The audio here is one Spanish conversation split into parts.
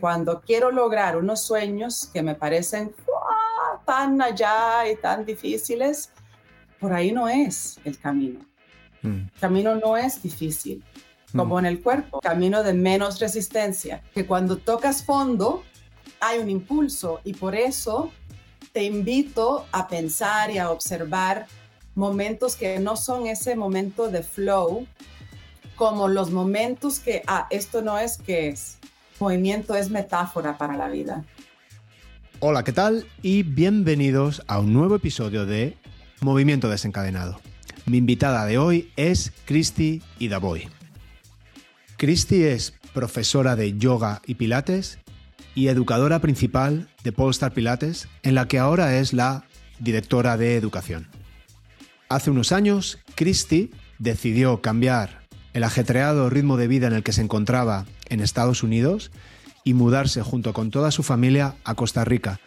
Cuando quiero lograr unos sueños que me parecen tan allá y tan difíciles, por ahí no es el camino. Mm. El camino no es difícil, como mm. en el cuerpo, camino de menos resistencia, que cuando tocas fondo hay un impulso y por eso te invito a pensar y a observar momentos que no son ese momento de flow, como los momentos que, ah, esto no es que es. Movimiento es metáfora para la vida. Hola, ¿qué tal? Y bienvenidos a un nuevo episodio de Movimiento Desencadenado. Mi invitada de hoy es Christy Idaboy. Christy es profesora de yoga y pilates y educadora principal de Polestar Pilates, en la que ahora es la directora de educación. Hace unos años, Christy decidió cambiar el ajetreado ritmo de vida en el que se encontraba en Estados Unidos y mudarse junto con toda su familia a Costa Rica,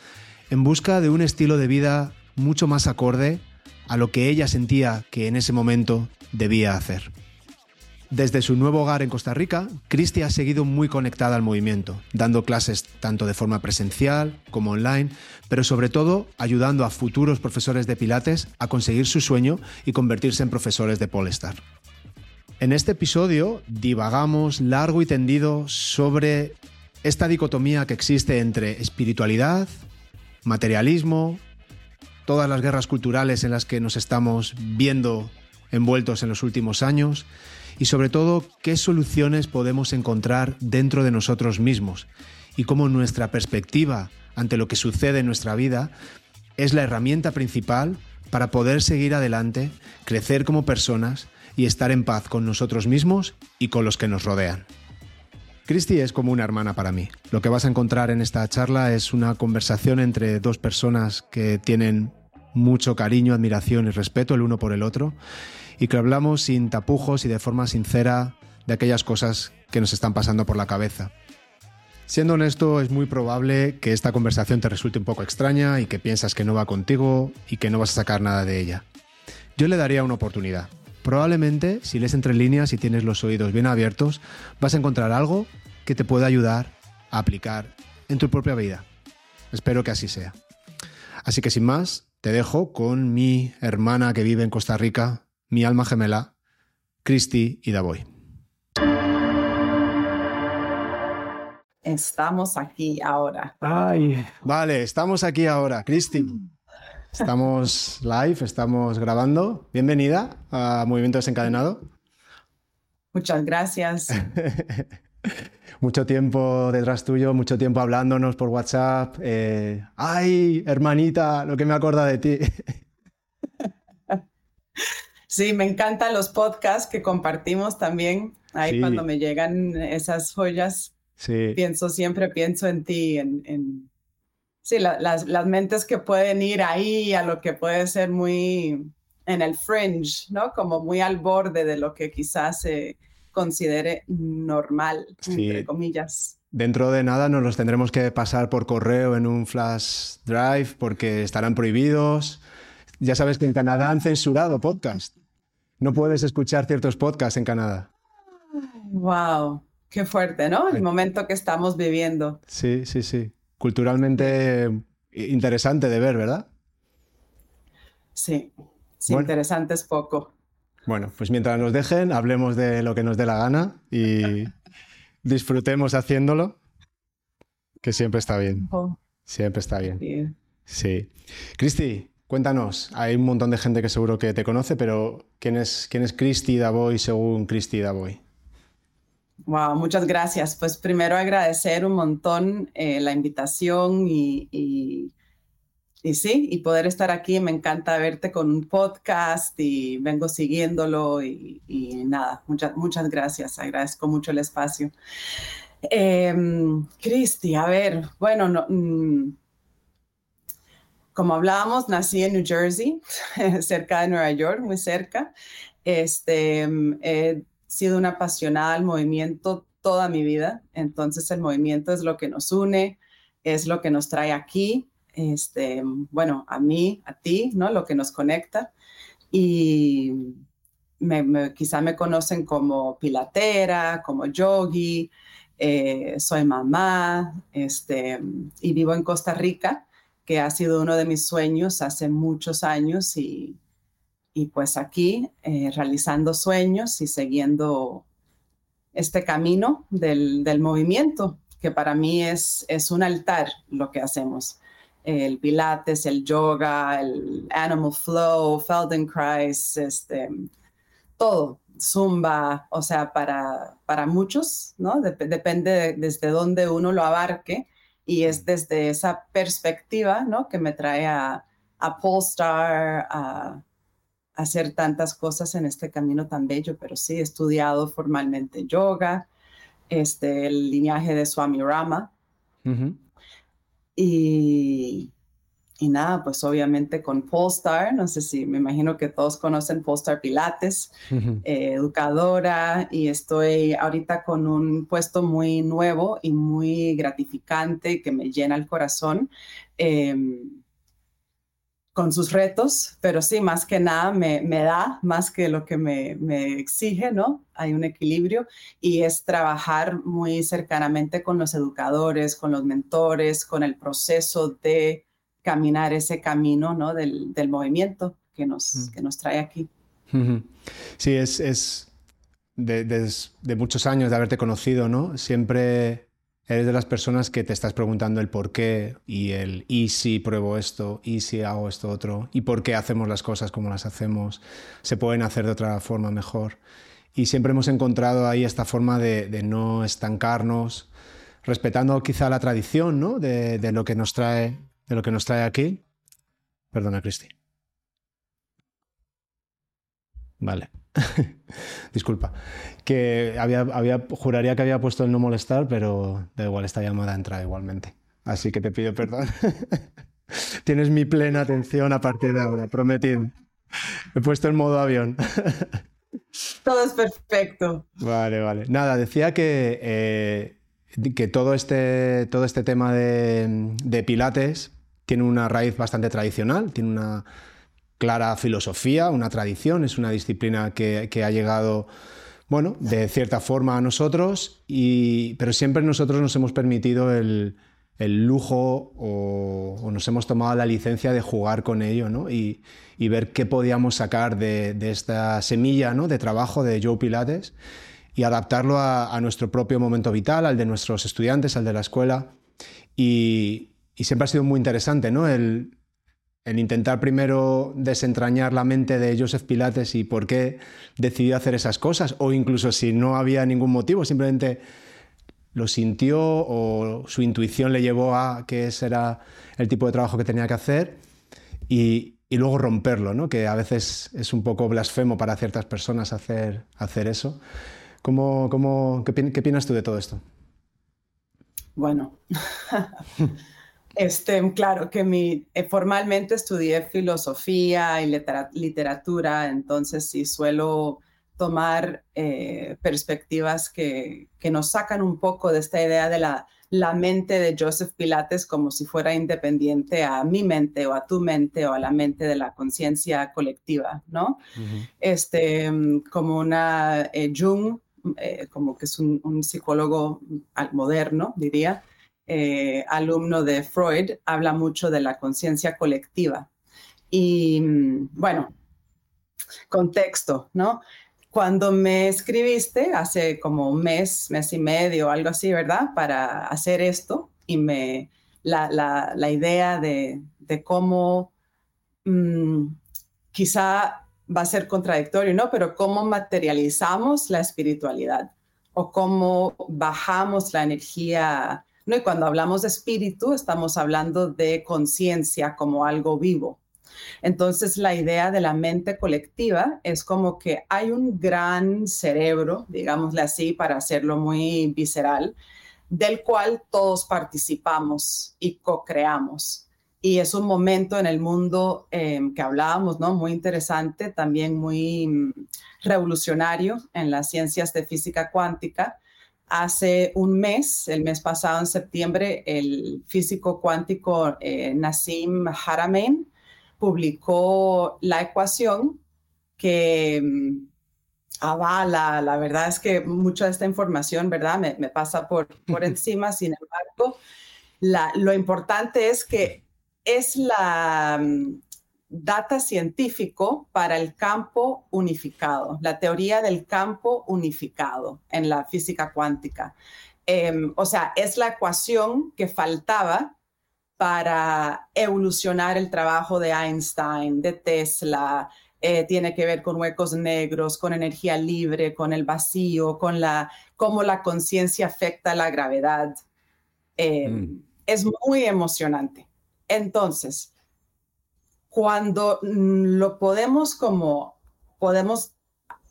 en busca de un estilo de vida mucho más acorde a lo que ella sentía que en ese momento debía hacer. Desde su nuevo hogar en Costa Rica, Cristi ha seguido muy conectada al movimiento, dando clases tanto de forma presencial como online, pero sobre todo ayudando a futuros profesores de Pilates a conseguir su sueño y convertirse en profesores de Polestar. En este episodio divagamos largo y tendido sobre esta dicotomía que existe entre espiritualidad, materialismo, todas las guerras culturales en las que nos estamos viendo envueltos en los últimos años y sobre todo qué soluciones podemos encontrar dentro de nosotros mismos y cómo nuestra perspectiva ante lo que sucede en nuestra vida es la herramienta principal para poder seguir adelante, crecer como personas y estar en paz con nosotros mismos y con los que nos rodean. Christy es como una hermana para mí. Lo que vas a encontrar en esta charla es una conversación entre dos personas que tienen mucho cariño, admiración y respeto el uno por el otro y que hablamos sin tapujos y de forma sincera de aquellas cosas que nos están pasando por la cabeza. Siendo honesto, es muy probable que esta conversación te resulte un poco extraña y que piensas que no va contigo y que no vas a sacar nada de ella. Yo le daría una oportunidad. Probablemente, si lees entre líneas y tienes los oídos bien abiertos, vas a encontrar algo que te pueda ayudar a aplicar en tu propia vida. Espero que así sea. Así que sin más, te dejo con mi hermana que vive en Costa Rica, mi alma gemela, Cristi y Davoy. Estamos aquí ahora. Ay, vale, estamos aquí ahora. Cristi, estamos live, estamos grabando. Bienvenida a Movimiento Desencadenado. Muchas gracias. mucho tiempo detrás tuyo, mucho tiempo hablándonos por WhatsApp. Eh, ay, hermanita, lo que me acorda de ti. Sí, me encantan los podcasts que compartimos también. Ahí cuando me llegan esas joyas, pienso siempre, pienso en ti, en, sí, las, las, mentes que pueden ir ahí a lo que puede ser muy en el fringe, ¿no? Como muy al borde de lo que quizás se considere normal, entre comillas. Dentro de nada nos los tendremos que pasar por correo en un flash drive porque estarán prohibidos. Ya sabes que en Canadá han censurado podcast. No puedes escuchar ciertos podcasts en Canadá. Wow, qué fuerte, ¿no? El momento que estamos viviendo. Sí, sí, sí. Culturalmente interesante de ver, ¿verdad? Sí, sí, interesante es poco. Bueno, pues mientras nos dejen, hablemos de lo que nos dé la gana y disfrutemos haciéndolo, que siempre está bien. Siempre está bien. Sí. Cristi, Cuéntanos, hay un montón de gente que seguro que te conoce, pero ¿quién es, quién es Christy Davoy según Christy Davoy? Wow, muchas gracias. Pues primero agradecer un montón eh, la invitación y, sí, y poder estar aquí. Me encanta verte con un podcast y vengo siguiéndolo y, nada, muchas, muchas gracias. Agradezco mucho el espacio. Eh, Cristi, a ver, bueno, no, mm, como hablábamos, nací en New Jersey, cerca de Nueva York, muy cerca. Este, he sido una apasionada al movimiento toda mi vida, entonces el movimiento es lo que nos une, es lo que nos trae aquí, este, bueno, a mí, a ti, ¿no? Lo que nos conecta. Y quizá me conocen como pilatera, como yogi, eh, soy mamá este, y vivo en Costa Rica, que ha sido uno de mis sueños hace muchos años y, y pues aquí eh, realizando sueños y siguiendo este camino del, del, movimiento, que para mí es, es un altar lo que hacemos. El pilates, el yoga, el animal flow, Feldenkrais, este, todo, zumba, o sea, para, para muchos, ¿no? depende desde dónde uno lo abarque y es desde esa perspectiva, ¿no? Que me trae a, a Polestar, a, hacer tantas cosas en este camino tan bello, pero sí he estudiado formalmente yoga, este, el linaje de Swami Rama. Y y nada, pues obviamente con Polestar, no sé si me imagino que todos conocen Polestar Pilates, eh, educadora, y estoy ahorita con un puesto muy nuevo y muy gratificante que me llena el corazón. Em, con sus retos, pero sí, más que nada me, me da más que lo que me, me, exige, ¿no? Hay un equilibrio y es trabajar muy cercanamente con los educadores, con los mentores, con el proceso de caminar ese camino ¿no? del, del movimiento que nos, que nos trae aquí. Sí, es, es de, de, muchos años de haberte conocido, ¿no? Siempre eres de las personas que te estás preguntando el por qué y el y si pruebo esto, y si hago esto otro, y por qué hacemos las cosas como las hacemos, se pueden hacer de otra forma mejor. Y siempre hemos encontrado ahí esta forma de, no estancarnos, respetando quizá la tradición ¿no? de, de, lo que nos trae de lo que nos trae aquí. Perdona, Cristi. Vale. Disculpa. Que había, había, juraría que había puesto el no molestar, pero da igual, esta llamada entra igualmente. Así que te pido perdón. Tienes mi plena atención a partir de ahora, prometido. He puesto el modo avión. todo es perfecto. Vale, vale. Nada, decía que, eh, que todo, este, todo este tema de, de Pilates tiene una raíz bastante tradicional, tiene una clara filosofía, una tradición, es una disciplina que, ha llegado, bueno, de cierta forma a nosotros, y, pero siempre nosotros nos hemos permitido el, lujo o, nos hemos tomado la licencia de jugar con ello ¿no? y, ver qué podíamos sacar de, esta semilla ¿no? de trabajo de Joe Pilates y adaptarlo a, nuestro propio momento vital, al de nuestros estudiantes, al de la escuela. Y, y siempre ha sido muy interesante, ¿no? El, intentar primero desentrañar la mente de Joseph Pilates y por qué decidió hacer esas cosas, o incluso si no había ningún motivo, simplemente lo sintió o su intuición le llevó a que ese era el tipo de trabajo que tenía que hacer y, luego romperlo, ¿no? que a veces es un poco blasfemo para ciertas personas hacer, hacer eso. ¿Cómo, cómo, qué, ¿Qué tú de todo esto? Bueno. Este, claro que mi, eh, formalmente estudié filosofía y literatura, entonces sí suelo tomar eh, perspectivas que, que, nos sacan un poco de esta idea de la, la, mente de Joseph Pilates como si fuera independiente a mi mente o a tu mente o a la mente de la conciencia colectiva, ¿no? este, como una eh, Jung, como que es un, un psicólogo moderno, diría, eh, alumno de Freud, habla mucho de la conciencia colectiva. Y mm, bueno, contexto, ¿no? Cuando me escribiste hace como un mes, mes y medio, algo así, ¿verdad? Para hacer esto y me, la, la, idea de, de cómo mm, quizá va a ser contradictorio, ¿no? Pero cómo materializamos la espiritualidad o cómo bajamos la energía y cuando hablamos de espíritu, estamos hablando de conciencia como algo vivo. Entonces, la idea de la mente colectiva es como que hay un gran cerebro, digámosle así, para hacerlo muy visceral, del cual todos participamos y co-creamos. Y es un momento en el mundo em, que hablábamos, ¿no? Muy interesante, también muy mm, revolucionario en las ciencias de física cuántica, Hace un mes, el mes pasado, en septiembre, el físico cuántico eh, Nassim Haramein publicó la ecuación que mm, avala. La verdad es que mucha de esta información, ¿verdad? Me, pasa por, por encima. Sin embargo, lo importante es que es la mm, data científico para el campo unificado, la teoría del campo unificado en la física cuántica. Em, o sea, es la ecuación que faltaba para evolucionar el trabajo de Einstein, de Tesla, eh, tiene que ver con huecos negros, con energía libre, con el vacío, con la, cómo la conciencia afecta la gravedad. Em, mm. Es muy emocionante. Entonces, cuando mm, lo podemos como, podemos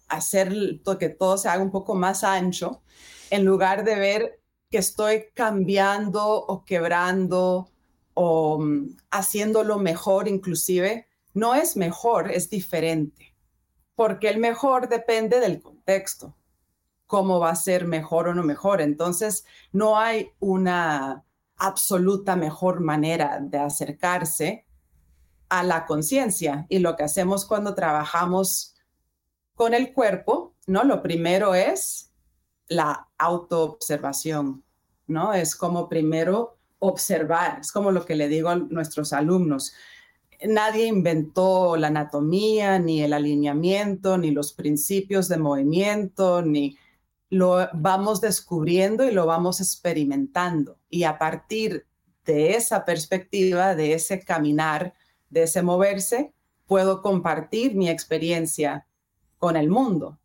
hacer que todo se haga un poco más ancho, en lugar de ver que estoy cambiando o quebrando o mm, haciéndolo mejor inclusive, no es mejor, es diferente, porque el mejor depende del contexto, cómo va a ser mejor o no mejor. Entonces, no hay una absoluta mejor manera de acercarse a la conciencia. Y lo que hacemos cuando trabajamos con el cuerpo, ¿no? Lo primero es la autoobservación, ¿no? Es como primero observar, es como lo que le digo a nuestros alumnos. Nadie inventó la anatomía, ni el alineamiento, ni los principios de movimiento, ni lo vamos descubriendo y lo vamos experimentando. Y a partir de esa perspectiva, de ese caminar, de ese moverse, puedo compartir mi experiencia con el mundo,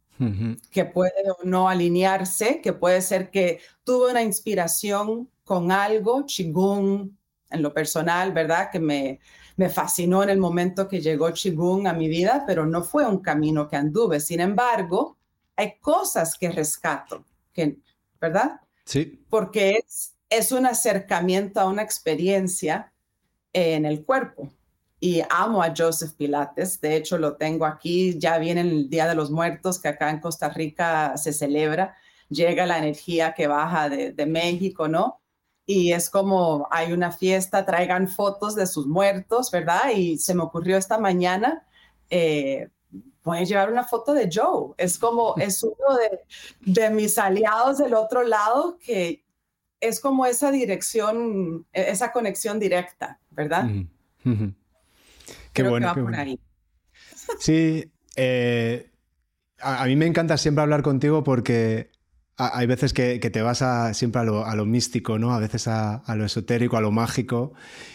que puede o no alinearse, que puede ser que tuve una inspiración con algo, chigún, en lo personal, ¿verdad? Que me, me fascinó en el momento que llegó chigún a mi vida, pero no fue un camino que anduve. Sin embargo, hay cosas que rescato, que, ¿verdad? Sí. Porque es, es un acercamiento a una experiencia en el cuerpo. Y amo a Joseph Pilates, de hecho lo tengo aquí, ya viene el Día de los Muertos, que acá en Costa Rica se celebra, llega la energía que baja de, de México, ¿no? Y es como hay una fiesta, traigan fotos de sus muertos, ¿verdad? Y se me ocurrió esta mañana, eh, voy a llevar una foto de Joe. Es como, es uno de, mis aliados del otro lado que es como esa dirección, e, esa conexión directa, ¿verdad? Qué bueno. Sí, eh, a, mí me encanta siempre hablar contigo porque hay veces que, te vas a, siempre a lo, místico, ¿no? A veces a, lo esotérico, a lo mágico.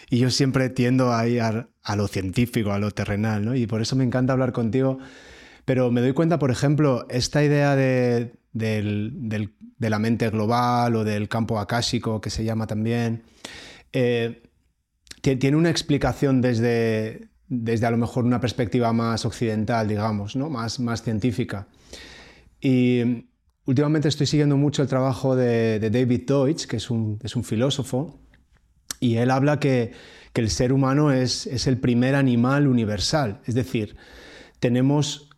Y yo siempre tiendo a ir a, lo científico, a lo terrenal, ¿no? Y por eso me encanta hablar contigo. Pero me doy cuenta, por ejemplo, esta idea de, la mente global o del campo akáshico, que se llama también, eh, tiene una explicación desde, desde a lo mejor una perspectiva más occidental, digamos, ¿no? más, más científica. Y Últimamente estoy siguiendo mucho el trabajo de, David Deutsch, que es un, filósofo, y él habla que, el ser humano es, el primer animal universal, es decir, tenemos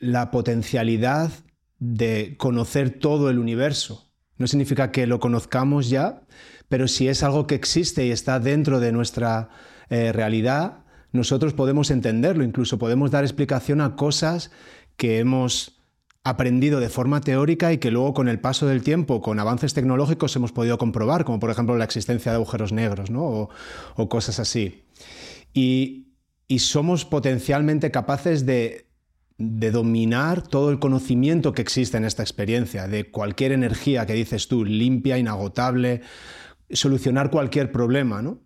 la potencialidad de conocer todo el universo. No significa que lo conozcamos ya, pero si es algo que existe y está dentro de nuestra eh, realidad, nosotros podemos entenderlo, incluso podemos dar explicación a cosas que hemos aprendido de forma teórica y que luego con el paso del tiempo, con avances tecnológicos, hemos podido comprobar, como por ejemplo la existencia de agujeros negros ¿no? o, cosas así. Y, somos potencialmente capaces de, de, dominar todo el conocimiento que existe en esta experiencia, de cualquier energía que dices tú, limpia, inagotable, solucionar cualquier problema. ¿no?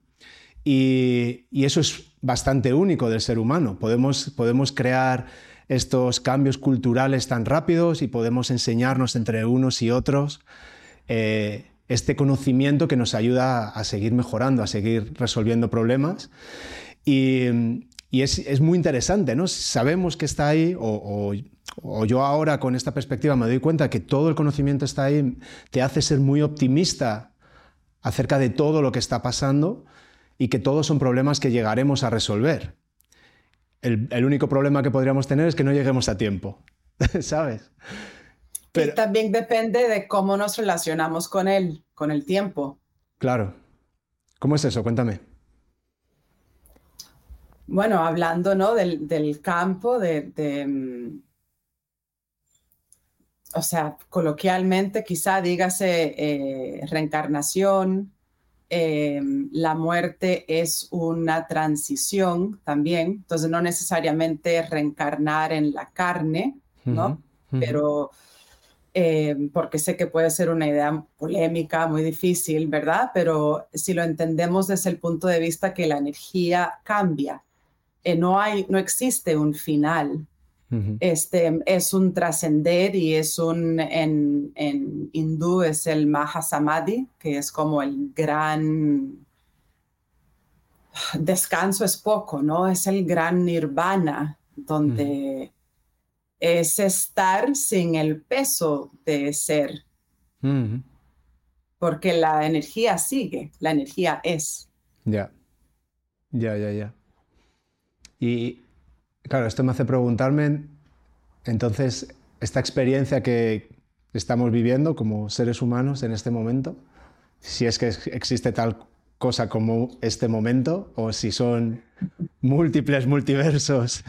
Y, y eso es bastante único del ser humano. Podemos, podemos crear estos cambios culturales tan rápidos y podemos enseñarnos entre unos y otros eh, este conocimiento que nos ayuda a seguir mejorando, a seguir resolviendo problemas. Y, es, muy interesante, ¿no? Sabemos que está ahí, o, yo ahora con esta perspectiva me doy cuenta que todo el conocimiento está ahí, te hace ser muy optimista acerca de todo lo que está pasando y que todos son problemas que llegaremos a resolver. El, único problema que podríamos tener es que no lleguemos a tiempo, ¿sabes? Pero, también depende de cómo nos relacionamos con él, con el tiempo. Claro. ¿Cómo es eso? Cuéntame. Bueno, hablando ¿no? del, campo, de, o sea, coloquialmente quizá dígase eh, reencarnación, em, la muerte es una transición también, entonces no necesariamente reencarnar en la carne, ¿no? Pero em, porque sé que puede ser una idea polémica, muy difícil, ¿verdad? Pero si lo entendemos desde el punto de vista que la energía cambia, eh, no, hay, no existe un final, este, es un trascender y es un, en, en hindú es el Mahasamadhi, que es como el gran descanso es poco, ¿no? Es el gran nirvana, donde es estar sin el peso de ser. Porque la energía sigue, la energía es. Ya, ya, ya, ya. Y Claro, esto me hace preguntarme, entonces, esta experiencia que estamos viviendo como seres humanos en este momento, si es que existe tal cosa como este momento o si son múltiples multiversos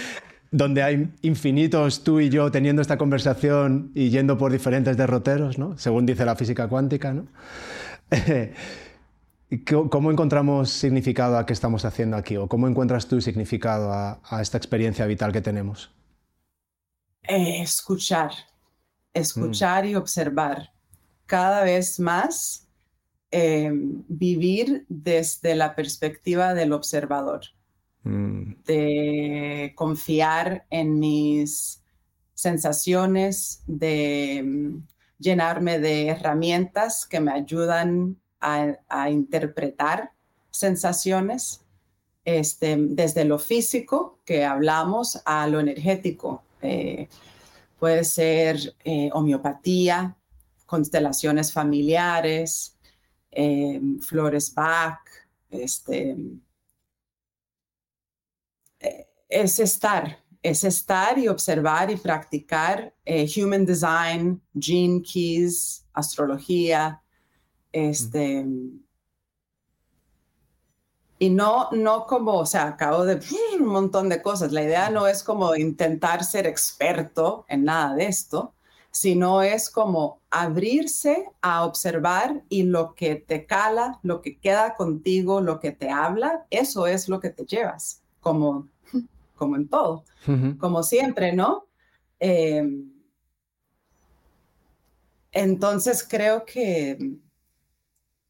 donde hay infinitos tú y yo teniendo esta conversación y yendo por diferentes derroteros, ¿no? según dice la física cuántica. ¿no? ¿Cómo encontramos significado a qué estamos haciendo aquí? ¿O cómo encuentras tú significado a, esta experiencia vital que tenemos? Eh, escuchar, escuchar mm. y observar. Cada vez más eh, vivir desde la perspectiva del observador, mm. de confiar en mis sensaciones, de mm, llenarme de herramientas que me ayudan a, interpretar sensaciones, este, desde lo físico que hablamos a lo energético. Eh, puede ser eh, homeopatía, constelaciones familiares, eh, flores Bach, este, es estar, es estar y observar y practicar human design, gene keys, astrología, este, y no, no como, o sea, acabo de un montón de cosas. La idea no es como intentar ser experto en nada de esto, sino es como abrirse a observar y lo que te cala, lo que queda contigo, lo que te habla, eso es lo que te llevas, como, como en todo, como siempre, ¿no? Em, entonces creo que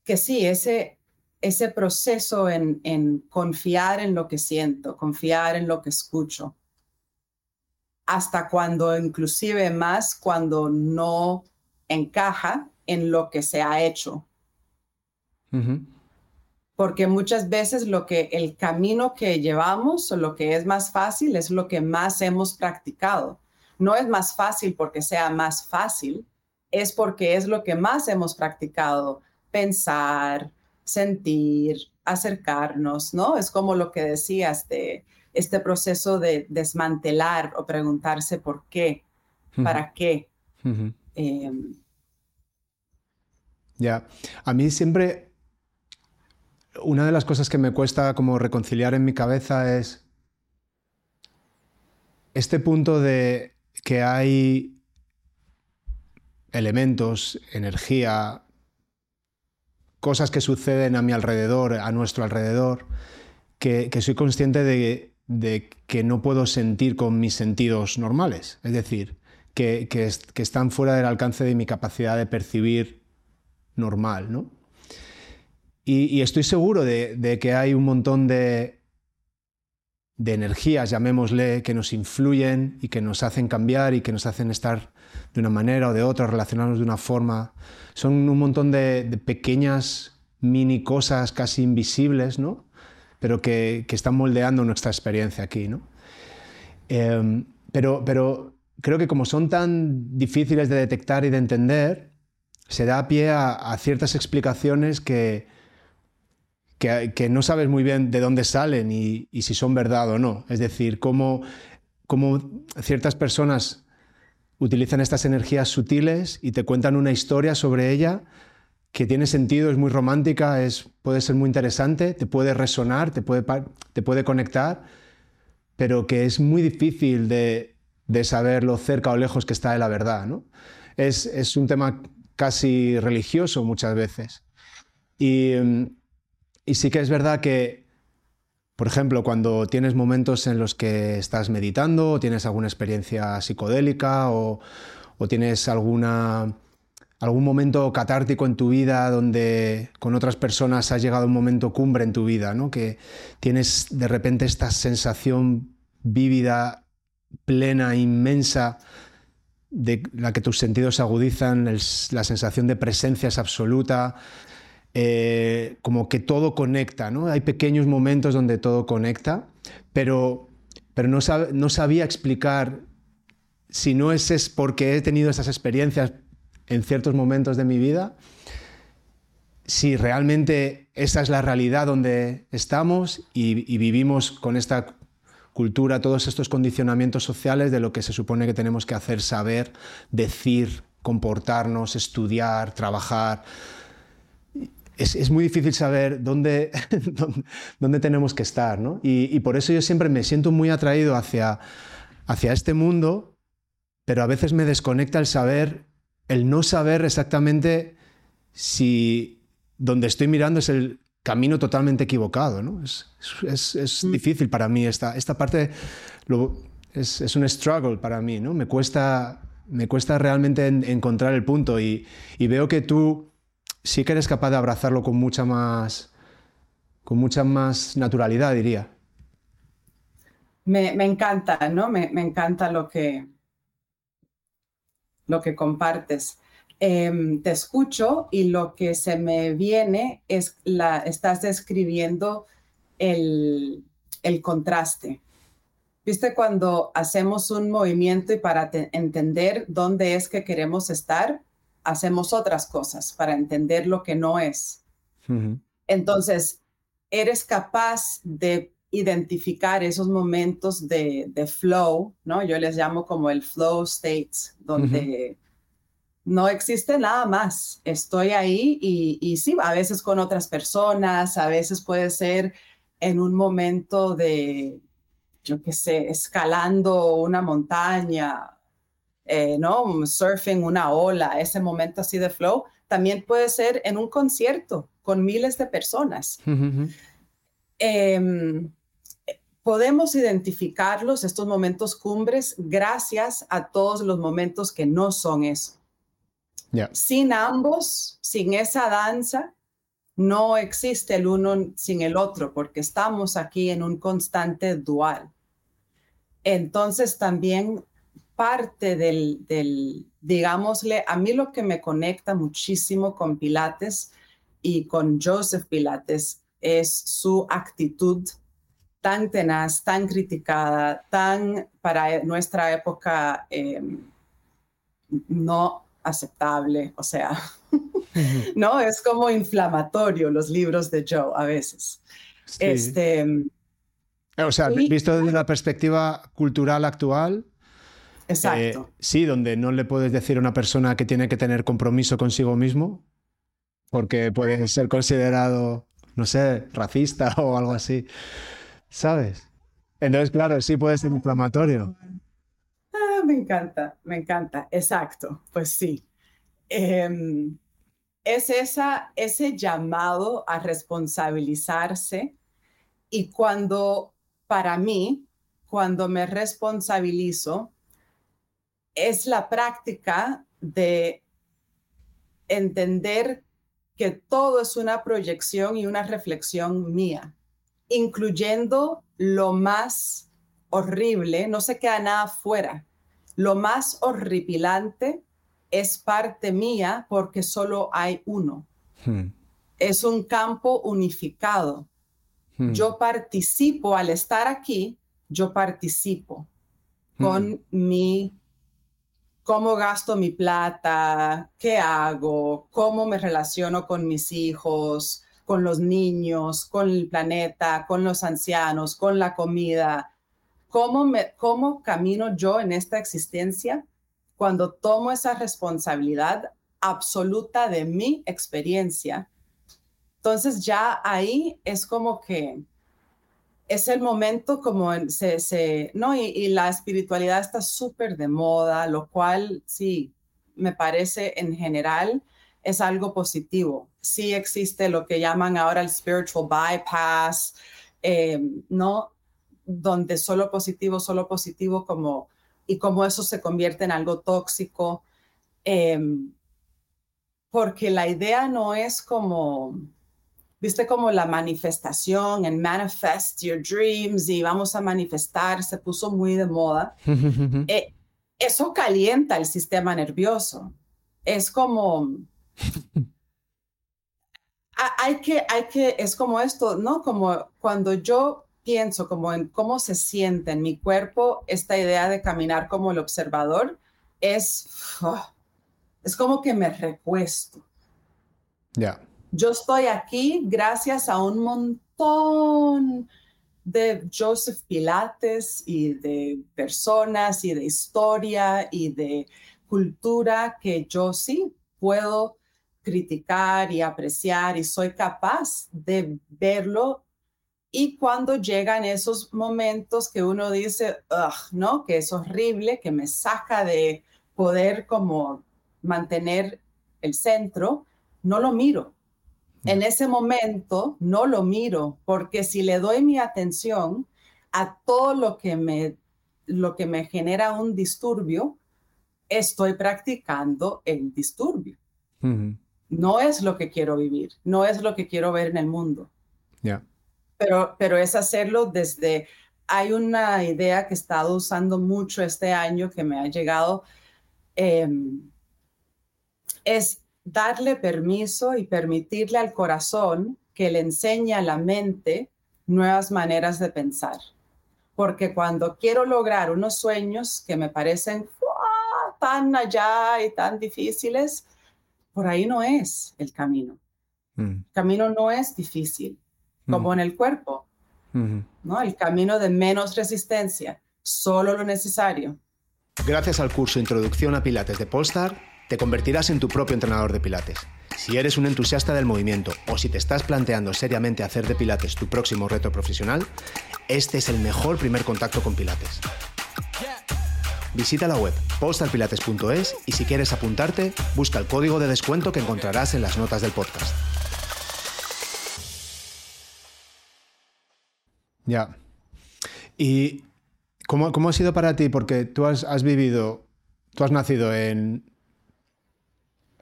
que sí, ese, ese proceso en, en confiar en lo que siento, confiar en lo que escucho, hasta cuando inclusive más cuando no encaja en lo que se ha hecho. Porque muchas veces lo que el camino que llevamos o lo que es más fácil es lo que más hemos practicado. No es más fácil porque sea más fácil, es porque es lo que más hemos practicado pensar, sentir, acercarnos, ¿no? Es como lo que decías de este proceso de desmantelar o preguntarse por qué, para qué. Em, ya, a mí siempre una de las cosas que me cuesta como reconciliar en mi cabeza es este punto de que hay elementos, energía, cosas que suceden a mi alrededor, a nuestro alrededor, que, soy consciente de, que no puedo sentir con mis sentidos normales. Es decir, que, están fuera del alcance de mi capacidad de percibir normal. ¿no? Y, estoy seguro de, que hay un montón de energías, llamémosle, que nos influyen y que nos hacen cambiar y que nos hacen estar de una manera o de otra, relacionarnos de una forma. Son un montón de, pequeñas mini cosas casi invisibles, ¿no? Pero que, están moldeando nuestra experiencia aquí, ¿no? Em, pero, pero creo que como son tan difíciles de detectar y de entender, se da pie a, ciertas explicaciones que, que, no sabes muy bien de dónde salen y, y, si son verdad o no. Es decir, cómo, cómo ciertas personas utilizan estas energías sutiles y te cuentan una historia sobre ella que tiene sentido, es muy romántica, es, puede ser muy interesante, te puede resonar, te puede, te puede conectar, pero que es muy difícil de, de saber lo cerca o lejos que está de la verdad. ¿no? Es, es un tema casi religioso muchas veces. Y, y sí que es verdad que, por ejemplo, cuando tienes momentos en los que estás meditando, o tienes alguna experiencia psicodélica o, tienes alguna, algún momento catártico en tu vida donde con otras personas has llegado a un momento cumbre en tu vida, ¿no? que tienes de repente esta sensación vívida, plena, inmensa de la que tus sentidos se agudizan, la sensación de presencia es absoluta, eh, como que todo conecta, ¿no? Hay pequeños momentos donde todo conecta, pero, pero no, no sabía explicar si no es, es porque he tenido esas experiencias en ciertos momentos de mi vida, si realmente esa es la realidad donde estamos y, y vivimos con esta cultura, todos estos condicionamientos sociales de lo que se supone que tenemos que hacer, saber, decir, comportarnos, estudiar, trabajar. Es, muy difícil saber dónde, dónde, tenemos que estar, ¿no? y, por eso yo siempre me siento muy atraído hacia, hacia este mundo, pero a veces me desconecta el saber, el no saber exactamente si donde estoy mirando es el camino totalmente equivocado. ¿no? Es, es, mm. difícil para mí esta, esta parte, lo, es, es, un struggle para mí, ¿no? me, cuesta, me cuesta realmente encontrar el punto y, y, veo que tú sí que eres capaz de abrazarlo con mucha más, con mucha más naturalidad, diría. Me, encanta, ¿no? Me, me, encanta lo que, lo que compartes. Em, te escucho y lo que se me viene es la, estás describiendo el, el contraste. ¿Viste cuando hacemos un movimiento y para entender dónde es que queremos estar, hacemos otras cosas para entender lo que no es? Entonces, eres capaz de identificar esos momentos de, de, flow, ¿no? Yo les llamo como el flow states, donde no existe nada más. Estoy ahí y, y, sí, a veces con otras personas, a veces puede ser en un momento de, yo qué sé, escalando una montaña, eh, ¿no? Surfing una ola, ese momento así de flow. También puede ser en un concierto con miles de personas. Em, podemos identificarlos, estos momentos cumbres, gracias a todos los momentos que no son eso. Sin ambos, sin esa danza, no existe el uno sin el otro, porque estamos aquí en un constante dual. Entonces también parte del, del, digámosle, a mí lo que me conecta muchísimo con Pilates y con Joseph Pilates es su actitud tan tenaz, tan criticada, tan para nuestra época em, no aceptable, o sea, ¿no? Es como inflamatorio los libros de Joe a veces. Este, o sea, visto desde la perspectiva cultural actual, Exacto. Eh, sí, donde no le puedes decir a una persona que tiene que tener compromiso consigo mismo, porque puede ser considerado, no sé, racista o algo así, ¿sabes? Entonces, claro, sí puede ser inflamatorio me encanta, me encanta, exacto, pues sí. Em, es esa, ese llamado a responsabilizarse y cuando, para mí, cuando me responsabilizo, es la práctica de entender que todo es una proyección y una reflexión mía, incluyendo lo más horrible, no se queda nada fuera. Lo más horripilante es parte mía porque solo hay uno. Hmm. Es un campo unificado. Hmm. Yo participo al estar aquí, yo participo hmm. con mi cómo gasto mi plata, qué hago, cómo me relaciono con mis hijos, con los niños, con el planeta, con los ancianos, con la comida, ¿Cómo, me, ¿Cómo camino yo en esta existencia cuando tomo esa responsabilidad absoluta de mi experiencia? Entonces ya ahí es como que es el momento como se, se ¿no? Y, la espiritualidad está súper de moda, lo cual sí, me parece en general es algo positivo. Sí existe lo que llaman ahora el spiritual bypass, eh, ¿no? Donde solo positivo, solo positivo, como, y como eso se convierte en algo tóxico. Em, porque la idea no es como, viste como la manifestación en manifest your dreams y vamos a manifestar, se puso muy de moda. Eh, eso calienta el sistema nervioso. Es como, hay que, hay que, es como esto, ¿no? Como cuando yo pienso como en cómo se siente en mi cuerpo esta idea de caminar como el observador, es, es como que me recuesto. Ya. Yo estoy aquí gracias a un montón de Joseph Pilates y de personas y de historia y de cultura que yo sí puedo criticar y apreciar y soy capaz de verlo. Y cuando llegan esos momentos que uno dice, ¿no? Que es horrible, que me saca de poder como mantener el centro, no lo miro. En ese momento no lo miro, porque si le doy mi atención a todo lo que me, lo que me genera un disturbio, estoy practicando el disturbio. No es lo que quiero vivir, no es lo que quiero ver en el mundo. Pero, pero es hacerlo desde, hay una idea que he estado usando mucho este año que me ha llegado, em, es darle permiso y permitirle al corazón que le enseñe a la mente nuevas maneras de pensar. Porque cuando quiero lograr unos sueños que me parecen tan allá y tan difíciles, por ahí no es el camino. Mm. El camino no es difícil, como mm. en el cuerpo. ¿no? El camino de menos resistencia, solo lo necesario. Gracias al curso Introducción a Pilates de Polestar, te convertirás en tu propio entrenador de Pilates. Si eres un entusiasta del movimiento o si te estás planteando seriamente hacer de Pilates tu próximo reto profesional, este es el mejor primer contacto con Pilates. Visita la web postalpilates.es y si quieres apuntarte, busca el código de descuento que encontrarás en las notas del podcast. Ya. ¿Y cómo, ha sido para ti? Porque tú has, vivido, tú has nacido en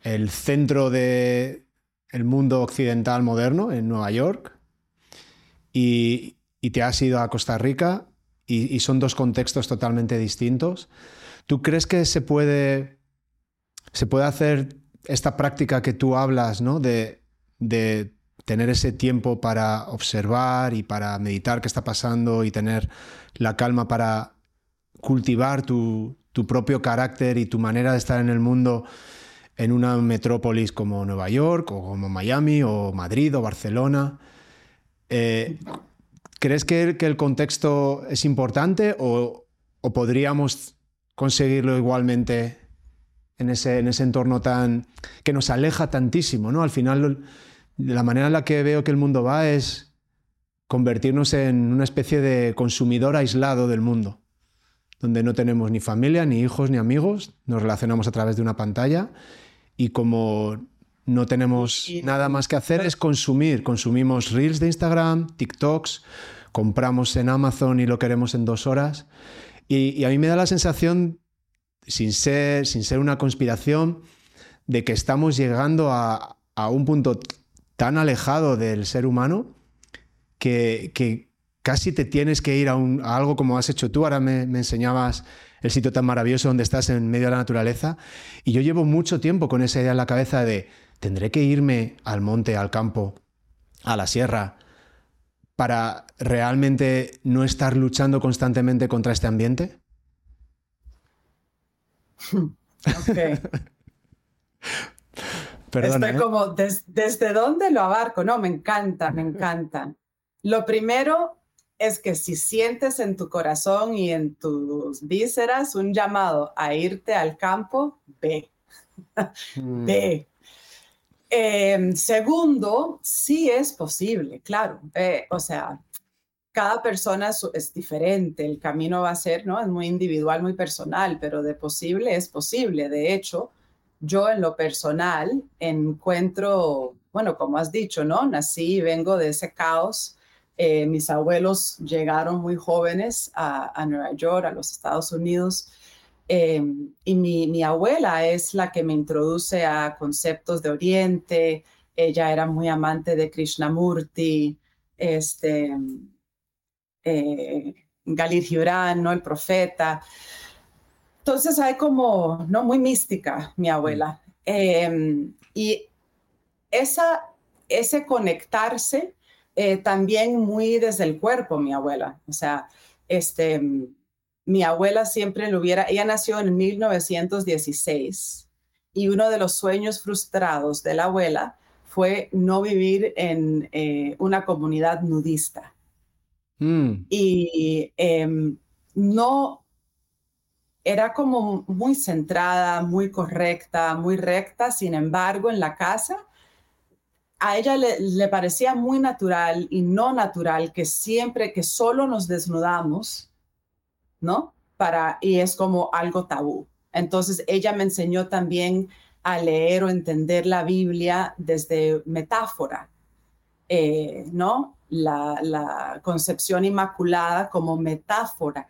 el centro del el mundo occidental moderno, en Nueva York, y, y te has ido a Costa Rica y, son dos contextos totalmente distintos. ¿Tú crees que se puede, se puede hacer esta práctica que tú hablas, ¿no? de, tener ese tiempo para observar y para meditar qué está pasando y tener la calma para cultivar tu, propio carácter y tu manera de estar en el mundo en una metrópolis como Nueva York o como Miami o Madrid o Barcelona. Eh, ¿Crees que, el contexto es importante o, podríamos conseguirlo igualmente en ese, en ese entorno tan que nos aleja tantísimo? ¿no? Al final, la manera en la que veo que el mundo va es convertirnos en una especie de consumidor aislado del mundo, donde no tenemos ni familia, ni hijos, ni amigos, nos relacionamos a través de una pantalla y como no tenemos nada más que hacer es consumir. Consumimos reels de Instagram, TikToks, compramos en Amazon y lo queremos en dos horas. Y, a mí me da la sensación, sin ser, sin ser una conspiración, de que estamos llegando a, un punto tan alejado del ser humano que, casi te tienes que ir a, algo como has hecho tú. Ahora me, me enseñabas el sitio tan maravilloso donde estás en medio de la naturaleza. Y yo llevo mucho tiempo con esa idea en la cabeza de ¿Tendré que irme al monte, al campo, a la sierra, para realmente no estar luchando constantemente contra este ambiente? Perdona, Estoy ¿eh? como, ¿desde dónde lo abarco? No, me encanta, me encanta. Lo primero es que si sientes en tu corazón y en tus vísceras un llamado a irte al campo, ve. Mm. ve. Em, segundo, sí es posible, claro. Eh, o sea, cada persona es, diferente, el camino va a ser, ¿no? Es muy individual, muy personal, pero de posible es posible. De hecho, yo en lo personal encuentro, bueno, como has dicho, ¿no? Nací y vengo de ese caos. Eh, mis abuelos llegaron muy jóvenes a, Nueva York, a los Estados Unidos, em, y mi, mi, abuela es la que me introduce a conceptos de Oriente. Ella era muy amante de Krishnamurti, este, eh, Galir Gibran, ¿no? El profeta. Entonces hay como, ¿no? Muy mística mi abuela. Em, y esa, ese conectarse eh, también muy desde el cuerpo, mi abuela. O sea, este, mi abuela siempre lo hubiera, ella nació en 1916 y uno de los sueños frustrados de la abuela fue no vivir en eh, una comunidad nudista. Mm. Y em, no, era como muy centrada, muy correcta, muy recta, sin embargo, en la casa, a ella le, parecía muy natural y no natural que siempre que solo nos desnudamos, ¿no? Para, y es como algo tabú. Entonces, ella me enseñó también a leer o entender la Biblia desde metáfora, eh, ¿no? la, concepción inmaculada como metáfora,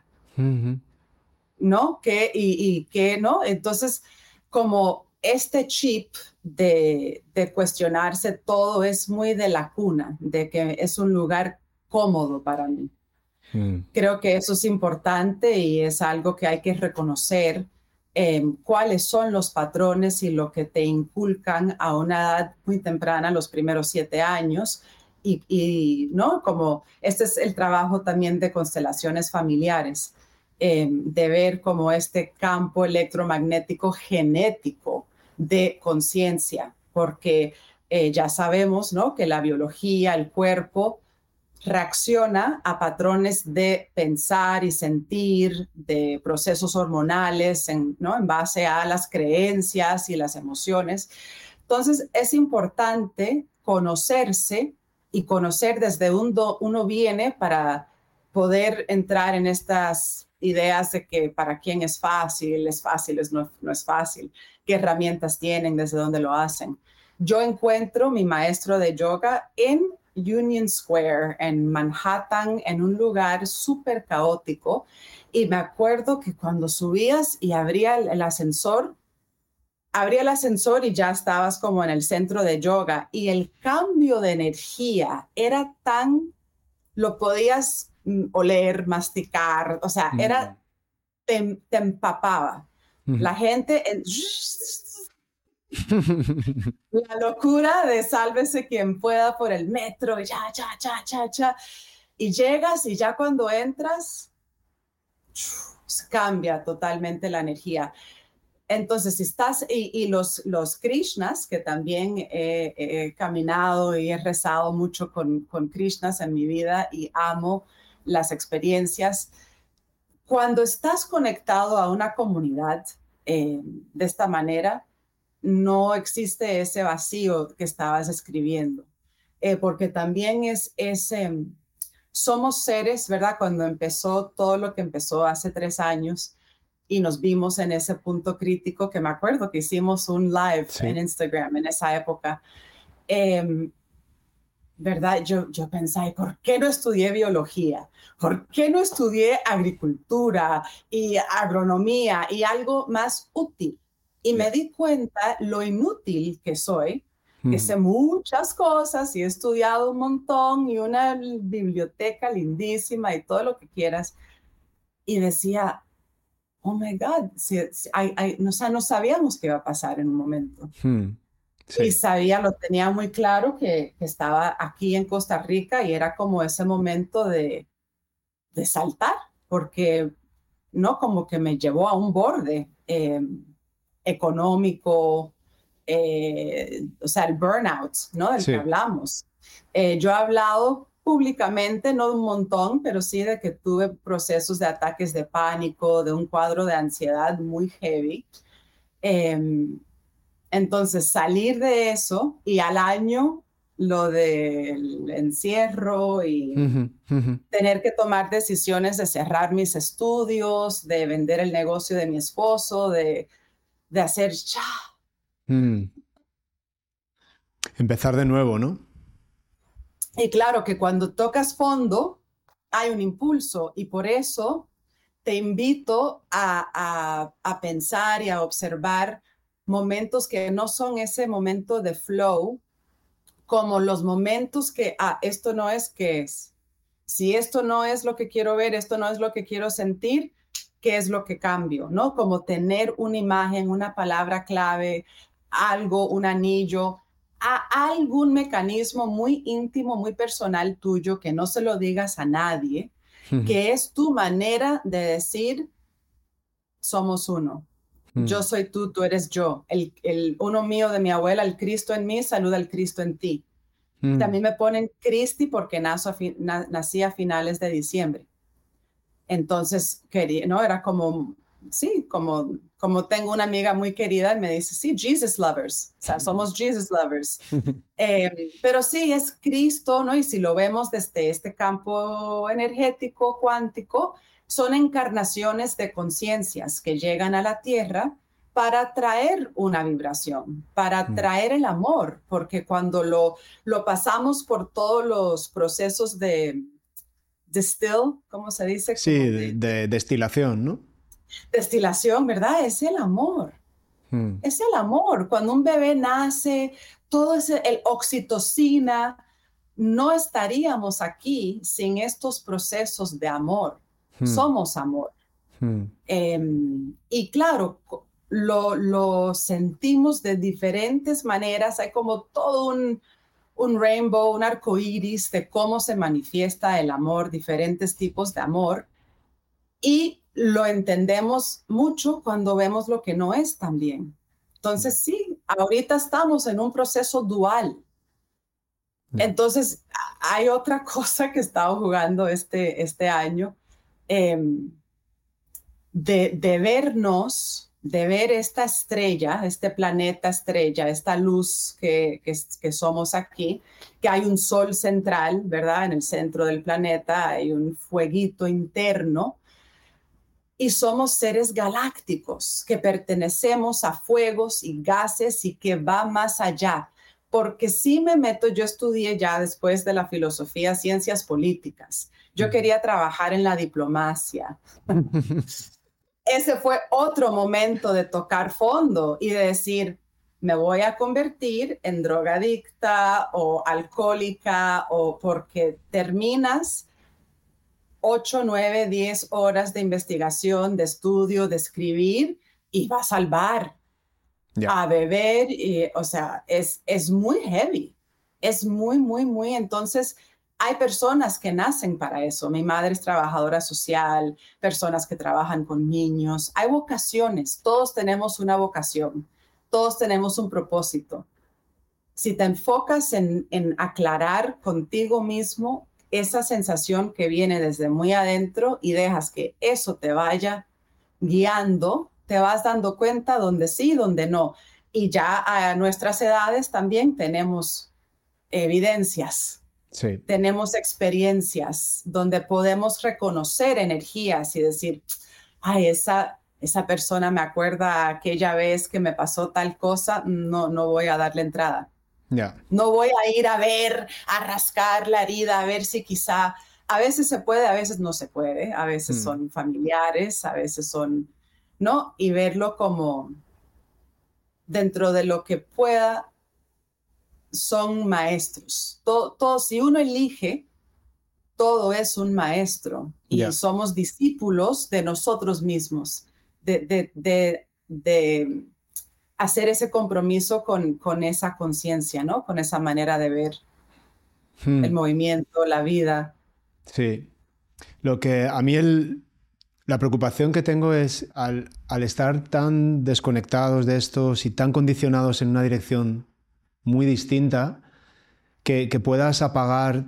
¿no? Que, y, que, ¿no? Entonces, como este chip de, cuestionarse todo es muy de la cuna, de que es un lugar cómodo para mí. Mm. Creo que eso es importante y es algo que hay que reconocer em, cuáles son los patrones y lo que te inculcan a una edad muy temprana, los primeros siete años, y, ¿no? Como este es el trabajo también de constelaciones familiares, eh, de ver como este campo electromagnético genético de conciencia, porque eh, ya sabemos, ¿no? Que la biología, el cuerpo, reacciona a patrones de pensar y sentir, de procesos hormonales, en, ¿no? en base a las creencias y las emociones. Entonces, es importante conocerse y conocer desde dónde uno viene para poder entrar en estas ideas de que para quién es fácil, es fácil, es no, no es fácil, qué herramientas tienen, desde dónde lo hacen. Yo encuentro mi maestro de yoga en Union Square, en Manhattan, en un lugar súper caótico. Y me acuerdo que cuando subías y abría el ascensor, abría el ascensor y ya estabas como en el centro de yoga y el cambio de energía era tan, lo podías oler, masticar, o sea, era, te, empapaba. La gente, la locura de sálvese quien pueda por el metro, ya, ya, ya, ya, ya. Y llegas y ya cuando entras, cambia totalmente la energía. Entonces, si estás, y, los, los Krishnas, que también he, caminado y he rezado mucho con, con Krishnas en mi vida y amo las experiencias, cuando estás conectado a una comunidad eh, de esta manera, no existe ese vacío que estabas escribiendo, eh, porque también es, ese, somos seres, ¿verdad? Cuando empezó todo lo que empezó hace tres años, y nos vimos en ese punto crítico que me acuerdo que hicimos un live en Instagram en esa época. Em, ¿Verdad? Yo, yo pensé, ¿por qué no estudié biología? ¿Por qué no estudié agricultura y agronomía y algo más útil? Y me di cuenta lo inútil que soy, que sé muchas cosas y he estudiado un montón y una biblioteca lindísima y todo lo que quieras. Y decía, oh my God, no, no sabíamos qué iba a pasar en un momento. Hmm, y sabía, lo tenía muy claro que, estaba aquí en Costa Rica y era como ese momento de, de saltar, porque no como que me llevó a un borde em, económico, eh, o sea, el burnout, ¿no? Del que hablamos. Eh, yo he hablado públicamente, no un montón, pero sí de que tuve procesos de ataques de pánico, de un cuadro de ansiedad muy heavy. Entonces, salir de eso y al año lo del encierro y tener que tomar decisiones de cerrar mis estudios, de vender el negocio de mi esposo, de, de hacer ya. Mm. Empezar de nuevo, ¿no? Y claro que cuando tocas fondo hay un impulso y por eso te invito a, a pensar y a observar momentos que no son ese momento de flow, como los momentos que, ah, esto no es que es. Si esto no es lo que quiero ver, esto no es lo que quiero sentir, ¿qué es lo que cambio? ¿No? Como tener una imagen, una palabra clave, algo, un anillo, a algún mecanismo muy íntimo, muy personal tuyo, que no se lo digas a nadie, que es tu manera de decir, somos uno. Mm. Yo soy tú, tú eres yo. El, el, uno mío de mi abuela, el Cristo en mí, saluda al Cristo en ti. Mm. También me ponen Cristi porque nací a finales de diciembre. Entonces, quería, ¿no? Era como, sí, como, como tengo una amiga muy querida y me dice, sí, Jesus lovers, o sea, somos Jesus lovers. Em, pero sí, es Cristo, ¿no? Y si lo vemos desde este campo energético, cuántico, son encarnaciones de conciencias que llegan a la Tierra para traer una vibración, para mm. traer el amor, porque cuando lo, lo pasamos por todos los procesos de distill, ¿cómo se dice? Sí, de, destilación, ¿no? Destilación, ¿verdad? Es el amor. Mm. Es el amor. Cuando un bebé nace, todo ese, el oxitocina, no estaríamos aquí sin estos procesos de amor. Hmm. Somos amor. Hmm. Em, y claro, lo, sentimos de diferentes maneras. Hay como todo un, un rainbow, un arco iris de cómo se manifiesta el amor, diferentes tipos de amor. Y lo entendemos mucho cuando vemos lo que no es también. Entonces, sí, ahorita estamos en un proceso dual. Hmm. Entonces, hay otra cosa que he estado jugando este, este año Em, de, vernos, de ver esta estrella, este planeta estrella, esta luz que, que, somos aquí, que hay un sol central, ¿verdad? En el centro del planeta hay un fueguito interno y somos seres galácticos que pertenecemos a fuegos y gases y que va más allá. Porque si me meto, yo estudié ya después de la filosofía ciencias políticas yo quería trabajar en la diplomacia. Ese fue otro momento de tocar fondo y de decir, me voy a convertir en drogadicta o alcohólica o porque terminas 8, 9, 10 horas de investigación, de estudio, de escribir y vas al bar a beber. Y, o sea, es, es muy heavy. Es muy, muy, muy. Entonces, hay personas que nacen para eso. Mi madre es trabajadora social, personas que trabajan con niños. Hay vocaciones, todos tenemos una vocación, todos tenemos un propósito. Si te enfocas en, aclarar contigo mismo esa sensación que viene desde muy adentro y dejas que eso te vaya guiando, te vas dando cuenta donde sí, donde no. Y ya a nuestras edades también tenemos evidencias tenemos experiencias donde podemos reconocer energías y decir, ay, esa, esa persona me acuerda aquella vez que me pasó tal cosa, no, no voy a darle entrada. No voy a ir a ver, a rascar la herida, a ver si quizá, a veces se puede, a veces no se puede, a veces mm. son familiares, a veces son, ¿no? Y verlo como dentro de lo que pueda son maestros. Todo, si uno elige, todo es un maestro y somos discípulos de nosotros mismos, de, de, hacer ese compromiso con, con esa conciencia, ¿no? Con esa manera de ver el hmm. movimiento, la vida. Sí. Lo que a mí el, la preocupación que tengo es al, al estar tan desconectados de estos y tan condicionados en una dirección muy distinta, que, puedas apagar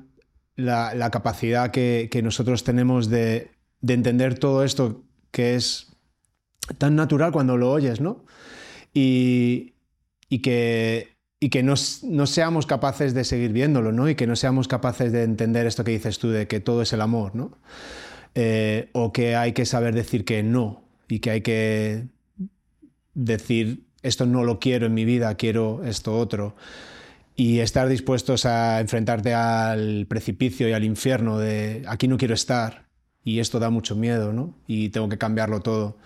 la, capacidad que, nosotros tenemos de, entender todo esto que es tan natural cuando lo oyes, ¿no? Y, que y no, seamos capaces de seguir viéndolo, ¿no? Y que no seamos capaces de entender esto que dices tú, de que todo es el amor, ¿no? Eh, o que hay que saber decir que no y que hay que decir esto no lo quiero en mi vida, quiero esto otro. Y estar dispuestos a enfrentarte al precipicio y al infierno de aquí no quiero estar y esto da mucho miedo, ¿no? Y tengo que cambiarlo todo.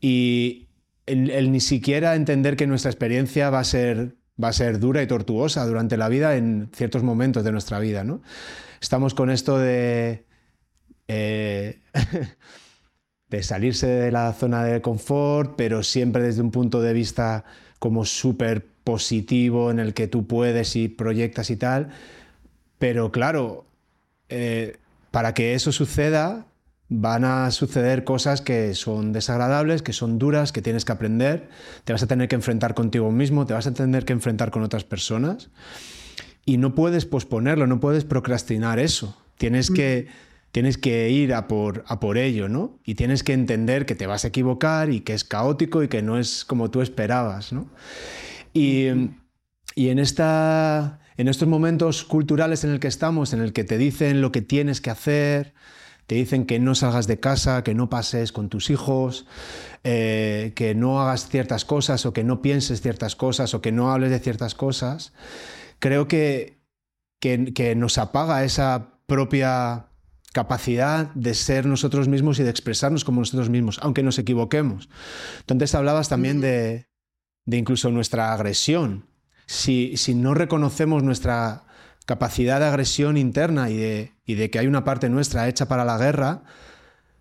Y el ni siquiera entender que nuestra experiencia va a ser va a ser dura y tortuosa durante la vida en ciertos momentos de nuestra vida. ¿no? Estamos con esto de, eh, de salirse de la zona de confort, pero siempre desde un punto de vista como súper positivo en el que tú puedes y proyectas y tal. Pero claro, eh, para que eso suceda, van a suceder cosas que son desagradables, que son duras, que tienes que aprender, te vas a tener que enfrentar contigo mismo, te vas a tener que enfrentar con otras personas y no puedes posponerlo, no puedes procrastinar eso. Tienes que, tienes que ir a por, a por ello, ¿no? Y tienes que entender que te vas a equivocar y que es caótico y que no es como tú esperabas, ¿no? Y, y en, esta, en estos momentos culturales en el que estamos, en el que te dicen lo que tienes que hacer, te dicen que no salgas de casa, que no pases con tus hijos, eh, que no hagas ciertas cosas o que no pienses ciertas cosas o que no hables de ciertas cosas, creo que, que, nos apaga esa propia capacidad de ser nosotros mismos y de expresarnos como nosotros mismos, aunque nos equivoquemos. Entonces hablabas también de, de incluso nuestra agresión. Si, si, no reconocemos nuestra capacidad de agresión interna y de, y de que hay una parte nuestra hecha para la guerra,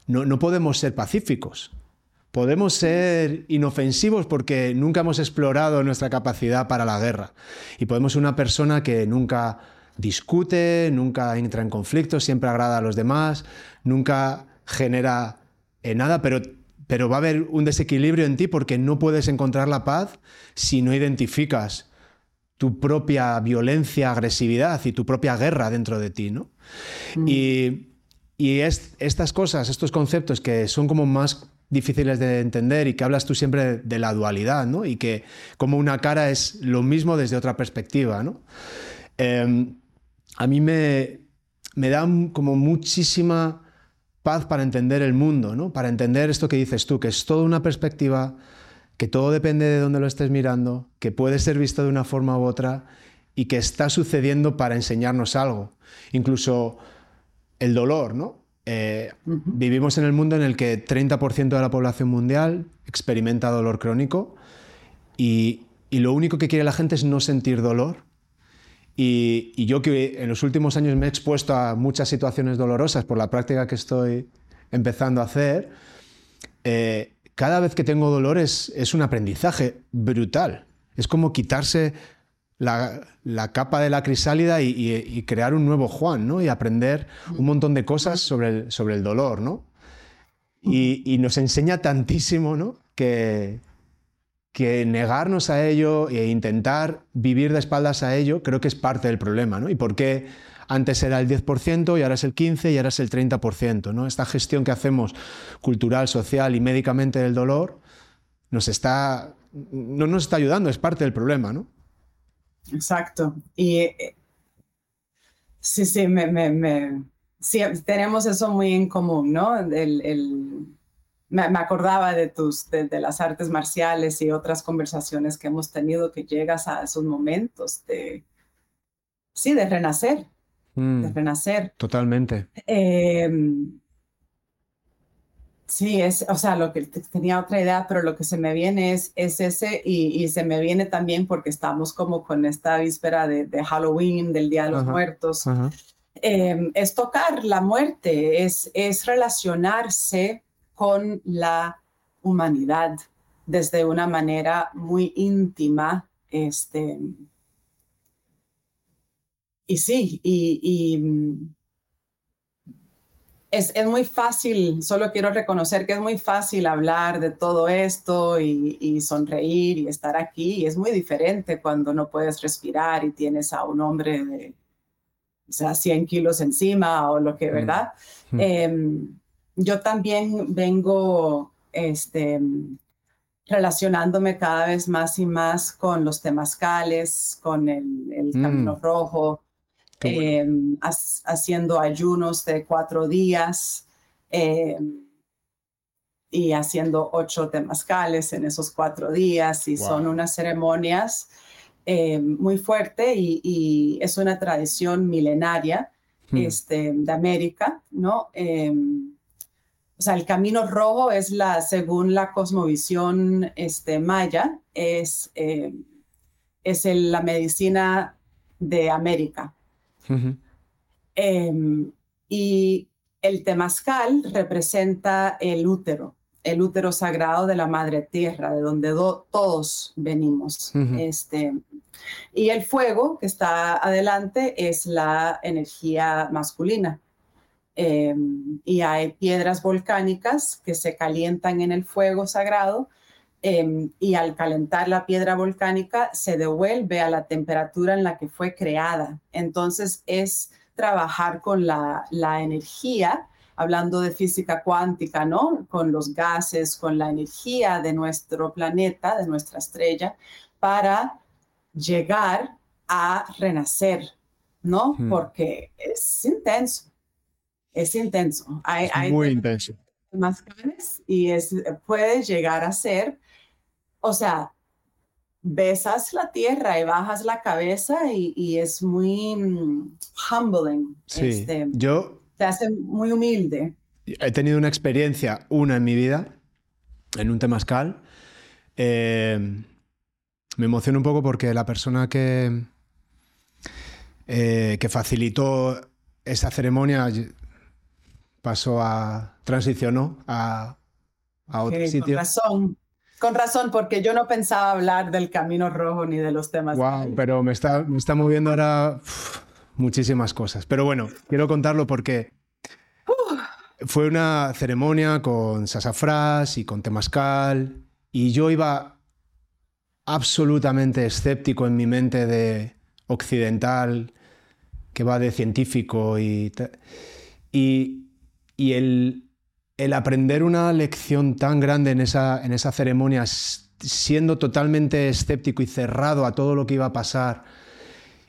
no, no podemos ser pacíficos. Podemos ser inofensivos porque nunca hemos explorado nuestra capacidad para la guerra. Y podemos ser una persona que nunca discute, nunca entra en conflicto, siempre agrada a los demás, nunca genera eh, nada, pero, pero va a haber un desequilibrio en ti porque no puedes encontrar la paz si no identificas tu propia violencia, agresividad y tu propia guerra dentro de ti, ¿no? Mm. Y, es, estas cosas, estos conceptos que son como más difíciles de entender y que hablas tú siempre de, la dualidad, ¿no? Y que como una cara es lo mismo desde otra perspectiva, ¿no? Em, a mí me, me da como muchísima paz para entender el mundo, ¿no? Para entender esto que dices tú, que es toda una perspectiva que todo depende de dónde lo estés mirando, que puede ser visto de una forma u otra y que está sucediendo para enseñarnos algo. Incluso el dolor, ¿no? Eh, vivimos en el mundo en el que 30% de la población mundial experimenta dolor crónico y, lo único que quiere la gente es no sentir dolor. Y, yo que en los últimos años me he expuesto a muchas situaciones dolorosas por la práctica que estoy empezando a hacer, eh, cada vez que tengo dolor es, un aprendizaje brutal. Es como quitarse la, capa de la crisálida y, crear un nuevo Juan, ¿no? Y aprender un montón de cosas sobre el, sobre el dolor, ¿no? Y, nos enseña tantísimo, ¿no? Que, que negarnos a ello e intentar vivir de espaldas a ello creo que es parte del problema, ¿no? ¿Y por qué antes era el 10% y ahora es el 15% y ahora es el 30%. ¿no? Esta gestión que hacemos cultural, social y médicamente del dolor nos está, no nos está ayudando, es parte del problema. ¿no? Exacto. Y eh, sí, sí, me, tenemos eso muy en común, ¿no? El, me, acordaba de, tus, de, las artes marciales y otras conversaciones que hemos tenido que llegas a esos momentos de, sí, de renacer, de mm. renacer. Totalmente. Em, sí, es, o sea, lo que tenía otra idea, pero lo que se me viene es, es ese y, se me viene también porque estamos como con esta víspera de, Halloween, del Día de los Muertos. Em, es tocar la muerte, es, es relacionarse con la humanidad desde una manera muy íntima, este, y sí, y, mm, es, es, muy fácil, solo quiero reconocer que es muy fácil hablar de todo esto y, sonreír y estar aquí. Y es muy diferente cuando no puedes respirar y tienes a un hombre de, o sea, 100 kilos encima o lo que, mm, ¿verdad? Mm. Em, yo también vengo este, relacionándome cada vez más y más con los temazcales, con el, camino mm. rojo, em, haciendo ayunos de cuatro días em, y haciendo ocho temazcales en esos cuatro días y son unas ceremonias em, muy fuertes y, es una tradición milenaria hmm. este, de América, ¿no? O sea, el camino rojo es la, según la cosmovisión este, maya, es, eh, es la medicina de América. Em, y el temazcal representa el útero, el útero sagrado de la madre tierra, de donde todos venimos. este, y el fuego que está adelante es la energía masculina. Em, y hay piedras volcánicas que se calientan en el fuego sagrado em, y al calentar la piedra volcánica se devuelve a la temperatura en la que fue creada. Entonces es trabajar con la, la energía, hablando de física cuántica, ¿no? Con los gases, con la energía de nuestro planeta, de nuestra estrella, para llegar a renacer, ¿no? Hmm. Porque es intenso es intenso. Hay, muy intenso. Más y es, puede llegar a ser, o sea, besas la tierra y bajas la cabeza y, es muy mm, humbling. Sí, este, yo... Te hace muy humilde. He tenido una experiencia, una en mi vida, en un temazcal. Eh, me emociona un poco porque la persona que, eh, que facilitó esa ceremonia pasó a, transicionó a, a otro sitio. Con razón, con razón, porque yo no pensaba hablar del Camino Rojo ni de los temas. Wow, pero me está, me está moviendo ahora muchísimas cosas. Pero bueno, quiero contarlo porque fue una ceremonia con sasafrás y con temazcal y yo iba absolutamente escéptico en mi mente de occidental que va de científico y, y y el, aprender una lección tan grande en esa, en esa ceremonia, siendo totalmente escéptico y cerrado a todo lo que iba a pasar,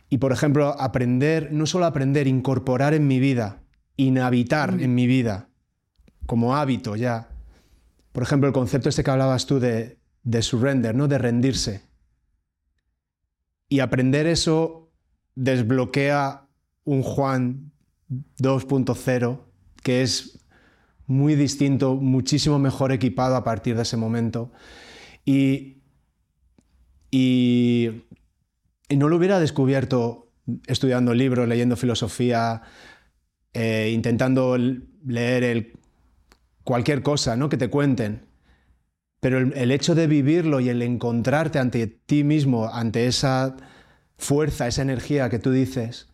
y por ejemplo, aprender, no solo aprender, incorporar en mi vida, inhabitar mm. en mi vida, como hábito ya. Por ejemplo, el concepto este que hablabas tú de, de surrender, ¿no? de rendirse. Y aprender eso desbloquea un Juan 2.0 que es muy distinto, muchísimo mejor equipado a partir de ese momento. Y, y, no lo hubiera descubierto estudiando libros, leyendo filosofía, eh, intentando leer cualquier cosa ¿no? que te cuenten. Pero el, hecho de vivirlo y el encontrarte ante ti mismo, ante esa fuerza, esa energía que tú dices,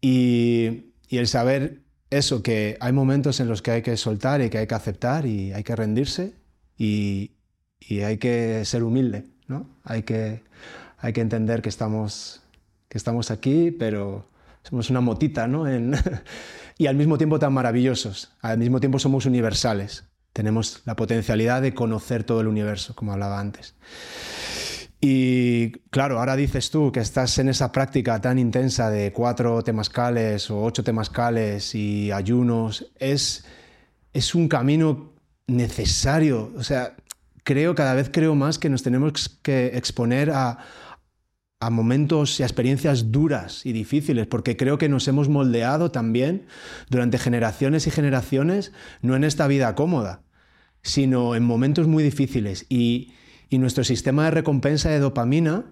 y el saber eso, que hay momentos en los que hay que soltar y que hay que aceptar y hay que rendirse y, hay que ser humilde, ¿no? Hay que, hay que entender que estamos, que estamos aquí, pero somos una motita, ¿no? y al mismo tiempo tan maravillosos, al mismo tiempo somos universales. Tenemos la potencialidad de conocer todo el universo, como hablaba antes. Y claro, ahora dices tú que estás en esa práctica tan intensa de cuatro temascales o ocho temascales y ayunos. Es, es un camino necesario. O sea, creo, cada vez creo más que nos tenemos que exponer a, a momentos y a experiencias duras y difíciles, porque creo que nos hemos moldeado también durante generaciones y generaciones, no en esta vida cómoda, sino en momentos muy difíciles. Y, y nuestro sistema de recompensa de dopamina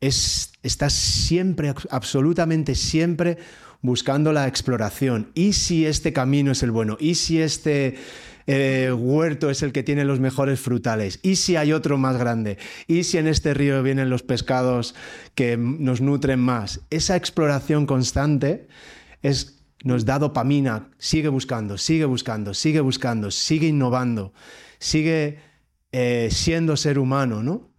es, está siempre, absolutamente siempre buscando la exploración. ¿Y si este camino es el bueno? ¿Y si este eh, huerto es el que tiene los mejores frutales? ¿Y si hay otro más grande? ¿Y si en este río vienen los pescados que nos nutren más? Esa exploración constante es, nos da dopamina. Sigue buscando, sigue buscando, sigue buscando, sigue innovando, sigue eh, siendo ser humano, ¿no?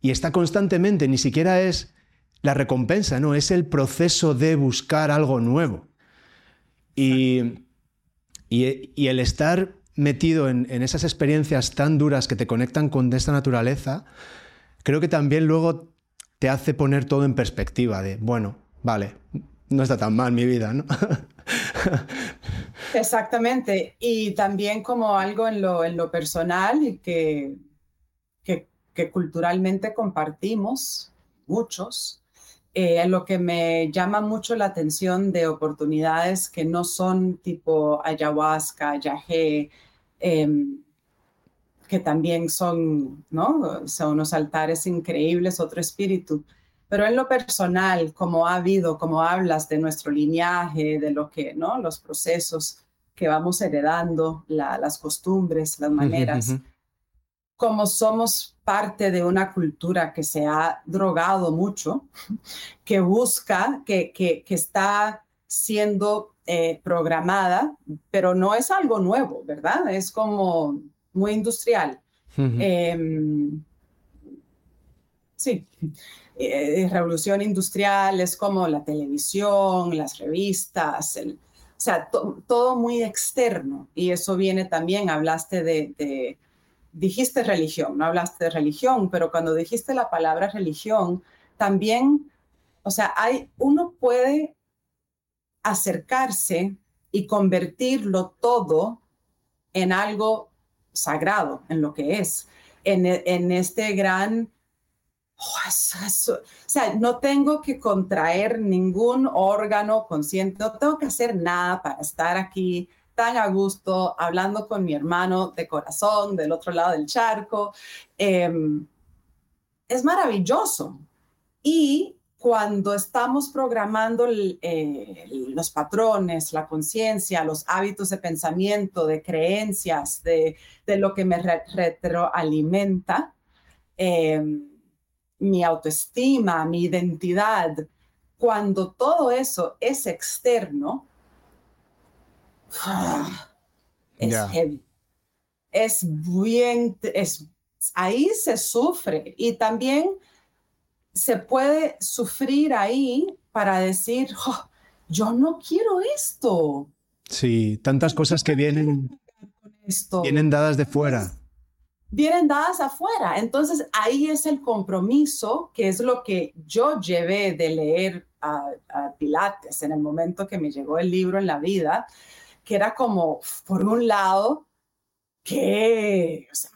Y está constantemente, ni siquiera es la recompensa, no, es el proceso de buscar algo nuevo. Y, y, el estar metido en, esas experiencias tan duras que te conectan con esta naturaleza, creo que también luego te hace poner todo en perspectiva de, bueno, vale, no está tan mal mi vida, ¿no? Exactamente. Y también como algo en lo, en lo personal y que, que, culturalmente compartimos muchos, eh, lo que me llama mucho la atención de oportunidades que no son tipo ayahuasca, yagé, em, que también son, ¿no? Son unos altares increíbles, otro espíritu. Pero en lo personal, como ha habido, como hablas de nuestro lineaje, de lo que, ¿no? Los procesos que vamos heredando, las costumbres, las maneras. Como somos parte de una cultura que se ha drogado mucho, que busca, que, que, que está siendo eh, programada, pero no es algo nuevo, ¿verdad? Es como muy industrial. Em, sí, eh, revolución industrial es como la televisión, las revistas, o sea, todo muy externo. Y eso viene también, hablaste de, dijiste religión, no hablaste de religión, pero cuando dijiste la palabra religión, también, o sea, hay, uno puede acercarse y convertirlo todo en algo sagrado, en lo que es, en, en este gran o sea, no tengo que contraer ningún órgano consciente, no tengo que hacer nada para estar aquí tan a gusto hablando con mi hermano de corazón del otro lado del charco. Em, es maravilloso. Y cuando estamos programando eh, los patrones, la conciencia, los hábitos de pensamiento, de creencias, de, lo que me retroalimenta, eh, mi autoestima, mi identidad, cuando todo eso es externo, es heavy. Es bien, es, ahí se sufre y también se puede sufrir ahí para decir, oh, yo no quiero esto. Sí, tantas cosas que vienen, vienen dadas de fuera vienen dadas afuera. Entonces ahí es el compromiso, que es lo que yo llevé de leer a, Pilates en el momento que me llegó el libro en la vida, que era como, por un lado, que, o sea,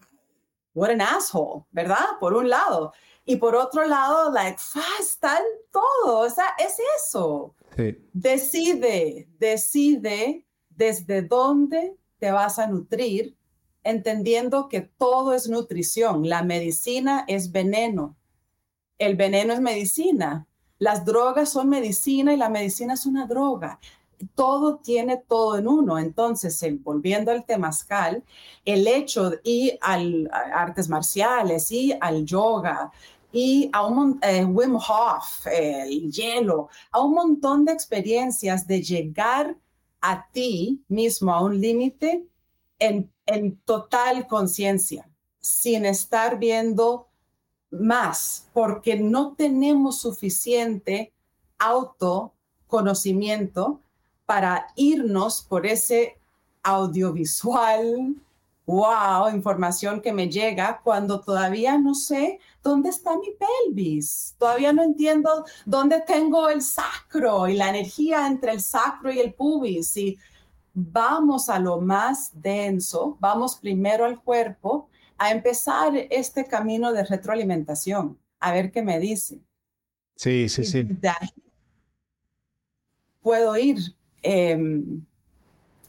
what an asshole, ¿verdad? Por un lado. Y por otro lado, like, está todo, o sea, es eso. Decide, decide desde dónde te vas a nutrir entendiendo que todo es nutrición. La medicina es veneno. El veneno es medicina. Las drogas son medicina y la medicina es una droga. Todo tiene todo en uno. Entonces, volviendo al temazcal, el hecho y al artes marciales y al yoga y a un eh, Wim Hof, el hielo, a un montón de experiencias de llegar a ti mismo a un límite en en total conciencia, sin estar viendo más, porque no tenemos suficiente autoconocimiento para irnos por ese audiovisual, wow, información que me llega cuando todavía no sé dónde está mi pelvis, todavía no entiendo dónde tengo el sacro y la energía entre el sacro y el pubis y vamos a lo más denso, vamos primero al cuerpo a empezar este camino de retroalimentación, a ver qué me dice. Sí, sí, sí. Puedo ir em,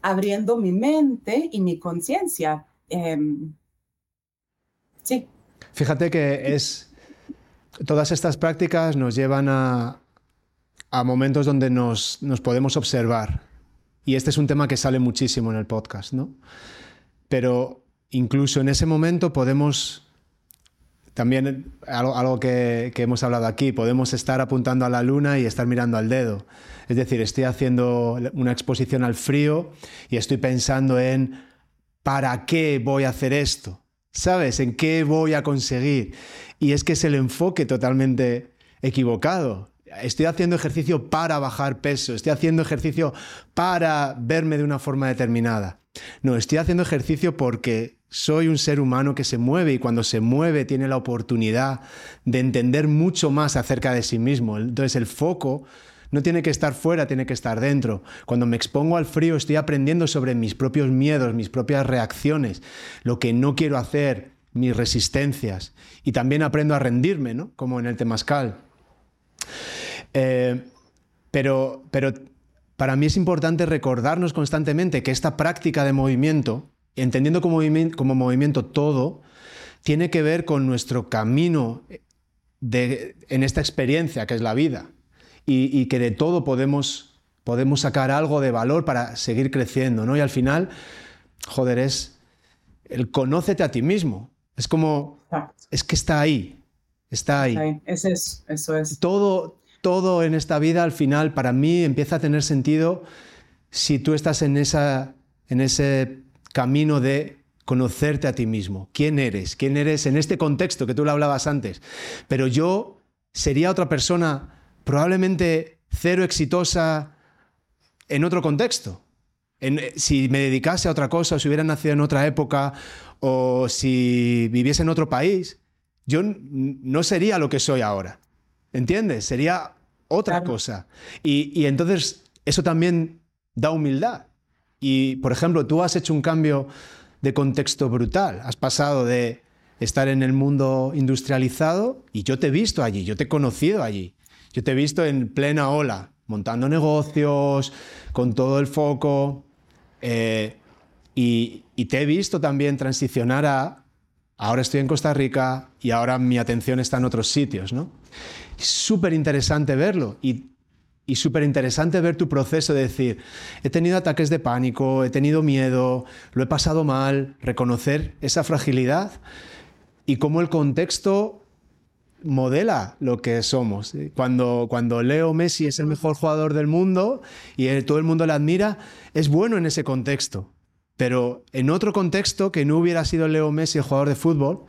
abriendo mi mente y mi conciencia. Em, sí. Fíjate que es. Todas estas prácticas nos llevan a, a momentos donde nos, nos podemos observar y este es un tema que sale muchísimo en el podcast, ¿no? Pero incluso en ese momento podemos, también algo, que, hemos hablado aquí, podemos estar apuntando a la luna y estar mirando al dedo. Es decir, estoy haciendo una exposición al frío y estoy pensando en ¿para qué voy a hacer esto? ¿Sabes? ¿En qué voy a conseguir? Y es que es el enfoque totalmente equivocado. Estoy haciendo ejercicio para bajar peso, estoy haciendo ejercicio para verme de una forma determinada. No, estoy haciendo ejercicio porque soy un ser humano que se mueve y cuando se mueve tiene la oportunidad de entender mucho más acerca de sí mismo. Entonces el foco no tiene que estar fuera, tiene que estar dentro. Cuando me expongo al frío estoy aprendiendo sobre mis propios miedos, mis propias reacciones, lo que no quiero hacer, mis resistencias. Y también aprendo a rendirme, ¿no? Como en el temazcal. Eh, pero, pero para mí es importante recordarnos constantemente que esta práctica de movimiento, entendiendo como, como movimiento todo, tiene que ver con nuestro camino de, en esta experiencia que es la vida y, que de todo podemos, podemos sacar algo de valor para seguir creciendo, ¿no? Y al final, joder, es el conócete a ti mismo. Es como, es que está ahí, está ahí. Eso es, eso es. Todo, todo en esta vida al final para mí empieza a tener sentido si tú estás en, en ese camino de conocerte a ti mismo. ¿Quién eres? ¿Quién eres en este contexto que tú lo hablabas antes? Pero yo sería otra persona probablemente cero exitosa en otro contexto. Eh, si me dedicase a otra cosa, o si hubiera nacido en otra época, o si viviese en otro país, yo no sería lo que soy ahora. ¿Entiendes? Sería otra cosa. Y, y entonces eso también da humildad. Y, por ejemplo, tú has hecho un cambio de contexto brutal. Has pasado de estar en el mundo industrializado y yo te he visto allí, yo te he conocido allí. Yo te he visto en plena ola, montando negocios, con todo el foco, eh, y, te he visto también transicionar a, ahora estoy en Costa Rica y ahora mi atención está en otros sitios, ¿no? Súper interesante verlo y, y súper interesante ver tu proceso de decir, he tenido ataques de pánico, he tenido miedo, lo he pasado mal, reconocer esa fragilidad y cómo el contexto modela lo que somos. Cuando, cuando Leo Messi es el mejor jugador del mundo y todo el mundo le admira, es bueno en ese contexto. Pero en otro contexto que no hubiera sido Leo Messi el jugador de fútbol,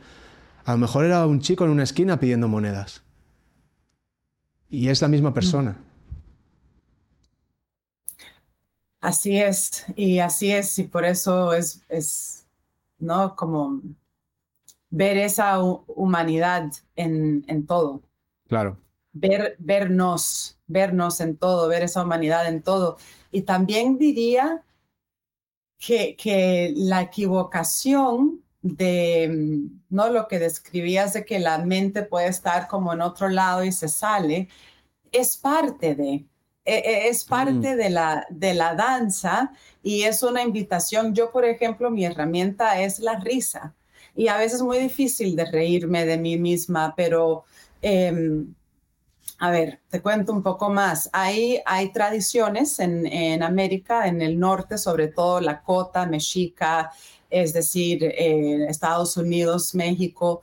a lo mejor era un chico en una esquina pidiendo monedas. Y es la misma persona. Así es, y así es, y por eso es, es ¿no? Como ver esa humanidad en, en, todo. Claro. Ver, vernos, vernos en todo, ver esa humanidad en todo. Y también diría que, que la equivocación de, ¿no? Lo que describías de que la mente puede estar como en otro lado y se sale, es parte de, e, e, es parte mm. de, la, de la danza y es una invitación. Yo, por ejemplo, mi herramienta es la risa y a veces es muy difícil de reírme de mí misma, pero em, a ver, te cuento un poco más. Hay, hay tradiciones en, en, América, en el norte, sobre todo la cota mexica, es decir, eh, Estados Unidos, México,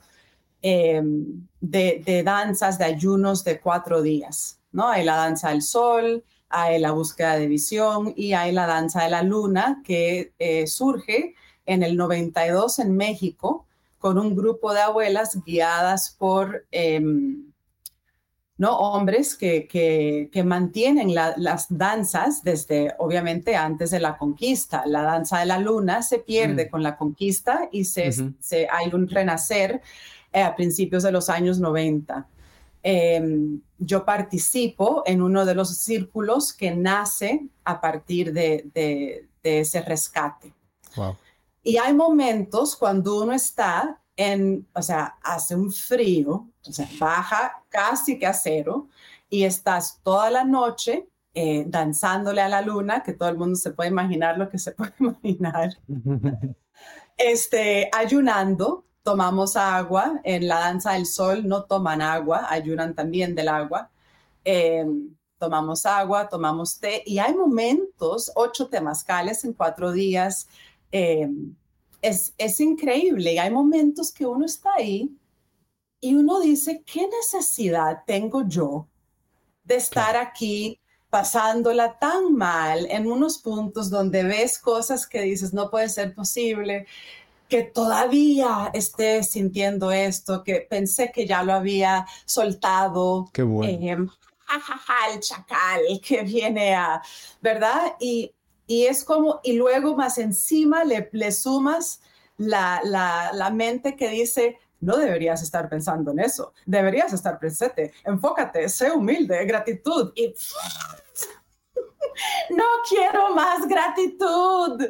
em, de, danzas, de ayunos de cuatro días, ¿no? Hay la danza del sol, hay la búsqueda de visión y hay la danza de la luna que eh, surge en el 92 en México con un grupo de abuelas guiadas por em, ¿no? hombres que, que, mantienen las danzas desde, obviamente, antes de la conquista. La danza de la luna se pierde mm. con la conquista y se, se hay un renacer eh, a principios de los años 90. Em, yo participo en uno de los círculos que nace a partir de, de, de ese rescate. Wow. Y hay momentos cuando uno está en, o sea, hace un frío, o sea, baja casi que a cero y estás toda la noche eh, danzándole a la luna, que todo el mundo se puede imaginar lo que se puede imaginar. este, ayunando, tomamos agua, en la danza del sol no toman agua, ayunan también del agua. Em, tomamos agua, tomamos té y hay momentos, ocho temazcales en cuatro días, Em, es, es increíble. Hay momentos que uno está ahí y uno dice, ¿qué necesidad tengo yo de estar aquí pasándola tan mal en unos puntos donde ves cosas que dices, no puede ser posible, que todavía esté sintiendo esto, que pensé que ya lo había soltado. Qué bueno. Em, el chacal que viene a, ¿verdad? Y, y es como, y luego más encima le, le sumas la, la, la mente que dice, no deberías estar pensando en eso, deberías estar presente, enfócate, sé humilde, gratitud y no quiero más gratitud.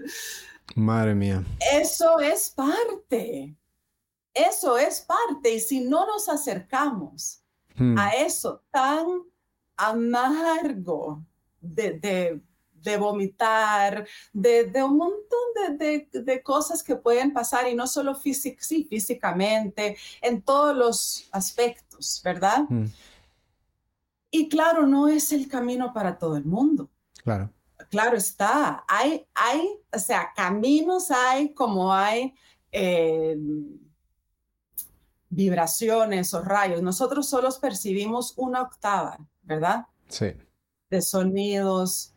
Madre mía. Eso es parte. Eso es parte. Y si no nos acercamos hmm. a eso tan amargo de, vomitar, de, un montón de, cosas que pueden pasar y no solo físicamente, en todos los aspectos, ¿verdad? Hmm. Y claro, no es el camino para todo el mundo. Claro. Claro está. Hay, hay, o sea, caminos hay como hay eh, vibraciones o rayos. Nosotros solo percibimos una octava, ¿verdad? Sí. De sonidos.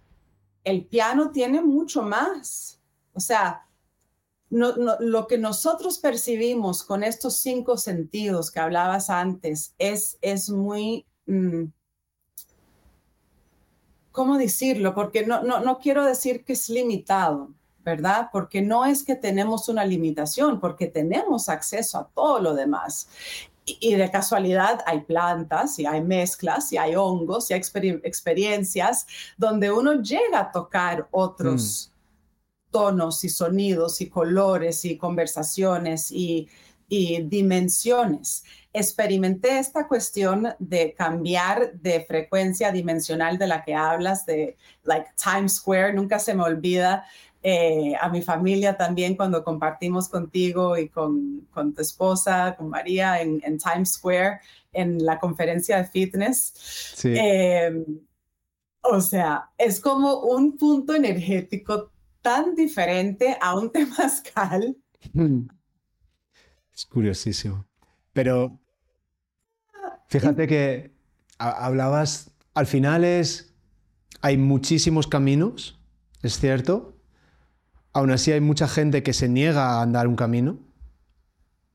El piano tiene mucho más. O sea, lo que nosotros percibimos con estos cinco sentidos que hablabas antes es, es muy... Mm, ¿cómo decirlo? Porque no, no, no quiero decir que es limitado, ¿verdad? Porque no es que tenemos una limitación, porque tenemos acceso a todo lo demás. Y, de casualidad hay plantas y hay mezclas y hay hongos y hay experiencias donde uno llega a tocar otros mm. tonos y sonidos y colores y conversaciones y, y dimensiones experimenté esta cuestión de cambiar de frecuencia dimensional de la que hablas, de like Times Square, nunca se me olvida. Eh, a mi familia también cuando compartimos contigo y con, con tu esposa, con María en, Times Square, en la conferencia de fitness. Em, o sea, es como un punto energético tan diferente a un temazcal. Es curiosísimo. Pero Fíjate que hablabas, al final es, hay muchísimos caminos, es cierto. Aún así hay mucha gente que se niega a andar un camino.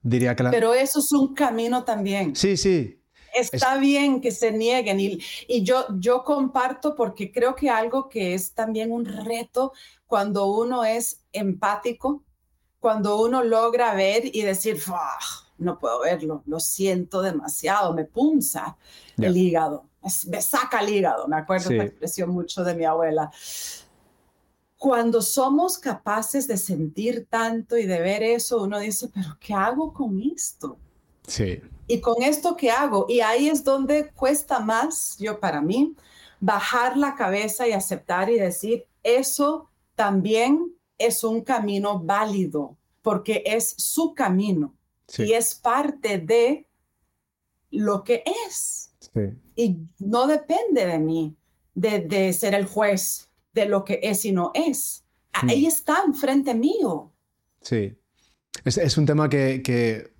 Diría que Pero eso es un camino también. Sí, sí. Está bien que se nieguen y, y, yo, yo comparto porque creo que algo que es también un reto cuando uno es empático, cuando uno logra ver y decir, no puedo verlo, lo siento demasiado, me punza el hígado, me saca el hígado, me acuerdo esta expresión mucho de mi abuela. Cuando somos capaces de sentir tanto y de ver eso, uno dice, pero ¿qué hago con esto? Sí. ¿Y con esto qué hago? Y ahí es donde cuesta más, yo para mí, bajar la cabeza y aceptar y decir, eso también es un camino válido, porque es su camino y es parte de lo que es. Y no depende de mí, de, ser el juez de lo que es y no es. Hmm. Ahí está enfrente mío. Sí. Es, un tema que,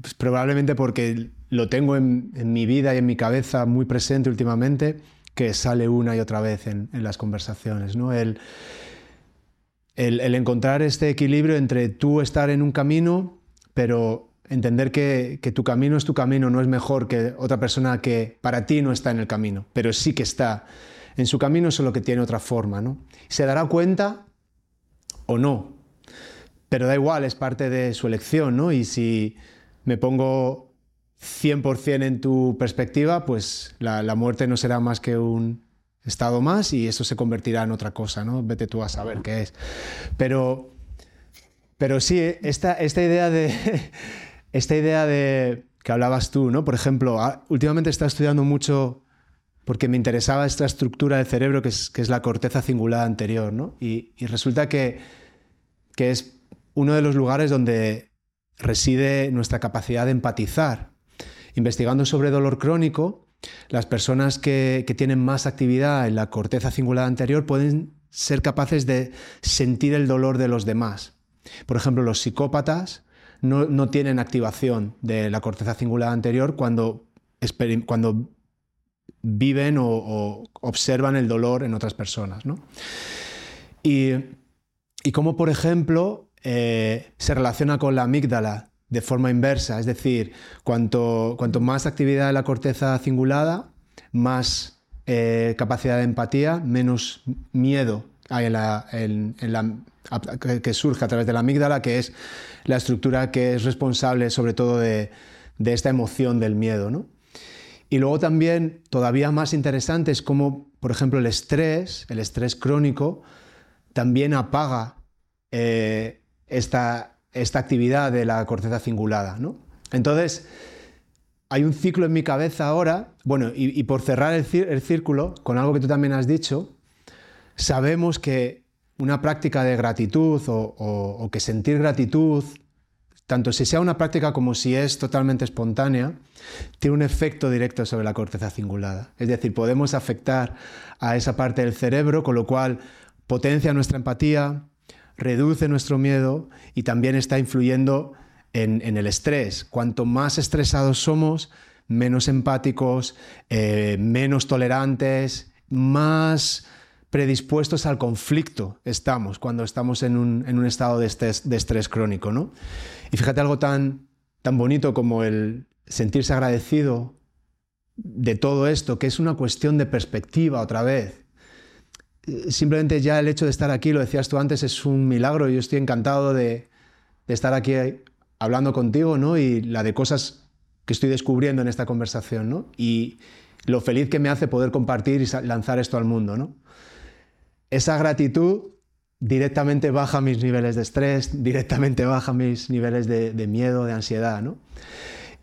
pues, probablemente porque lo tengo en, mi vida y en mi cabeza muy presente últimamente, que sale una y otra vez en, las conversaciones. ¿no? El, el, el, encontrar este equilibrio entre tú estar en un camino, pero entender que, tu camino es tu camino, no es mejor que otra persona que para ti no está en el camino, pero sí que está en su camino, solo que tiene otra forma. ¿no? Se dará cuenta o no, pero da igual, es parte de su elección, ¿no? Y si me pongo 100% en tu perspectiva, pues la, muerte no será más que un estado más y eso se convertirá en otra cosa, ¿no? Vete tú a saber qué es. Pero, pero sí, esta, esta idea de esta idea de que hablabas tú, ¿no? Por ejemplo, ah, últimamente está estudiando mucho porque me interesaba esta estructura del cerebro que es, que es la corteza cingulada anterior, ¿no? Y, resulta que, que es uno de los lugares donde reside nuestra capacidad de empatizar. Investigando sobre dolor crónico, las personas que, que, tienen más actividad en la corteza cingulada anterior pueden ser capaces de sentir el dolor de los demás. Por ejemplo, los psicópatas no, tienen activación de la corteza cingulada anterior cuando, cuando viven o, observan el dolor en otras personas. Y, y cómo, por ejemplo, eh, se relaciona con la amígdala de forma inversa, es decir, cuanto, cuanto más actividad de la corteza cingulada, más eh, capacidad de empatía, menos miedo hay en la, que surge a través de la amígdala, que es la estructura que es responsable sobre todo de, esta emoción del miedo. ¿no? Y luego también, todavía más interesante, es como, por ejemplo, el estrés, el estrés crónico, también apaga eh, esta, esta, actividad de la corteza cingulada. ¿no? Entonces, hay un ciclo en mi cabeza ahora, bueno, y, por cerrar el, círculo con algo que tú también has dicho, sabemos que una práctica de gratitud o, que sentir gratitud, tanto si sea una práctica como si es totalmente espontánea, tiene un efecto directo sobre la corteza cingulada. Es decir, podemos afectar a esa parte del cerebro, con lo cual potencia nuestra empatía, reduce nuestro miedo y también está influyendo en, el estrés. Cuanto más estresados somos, menos empáticos, eh, menos tolerantes, más predispuestos al conflicto estamos cuando estamos en un, estado de estrés, crónico. ¿no? Y fíjate algo tan, tan bonito como el sentirse agradecido de todo esto, que es una cuestión de perspectiva otra vez. Simplemente ya el hecho de estar aquí, lo decías tú antes, es un milagro. Yo estoy encantado de, de estar aquí hablando contigo, ¿no? Y la de cosas que estoy descubriendo en esta conversación, ¿no? Y lo feliz que me hace poder compartir y lanzar esto al mundo, ¿no? Esa gratitud directamente baja mis niveles de estrés, directamente baja mis niveles de, miedo, de ansiedad, ¿no?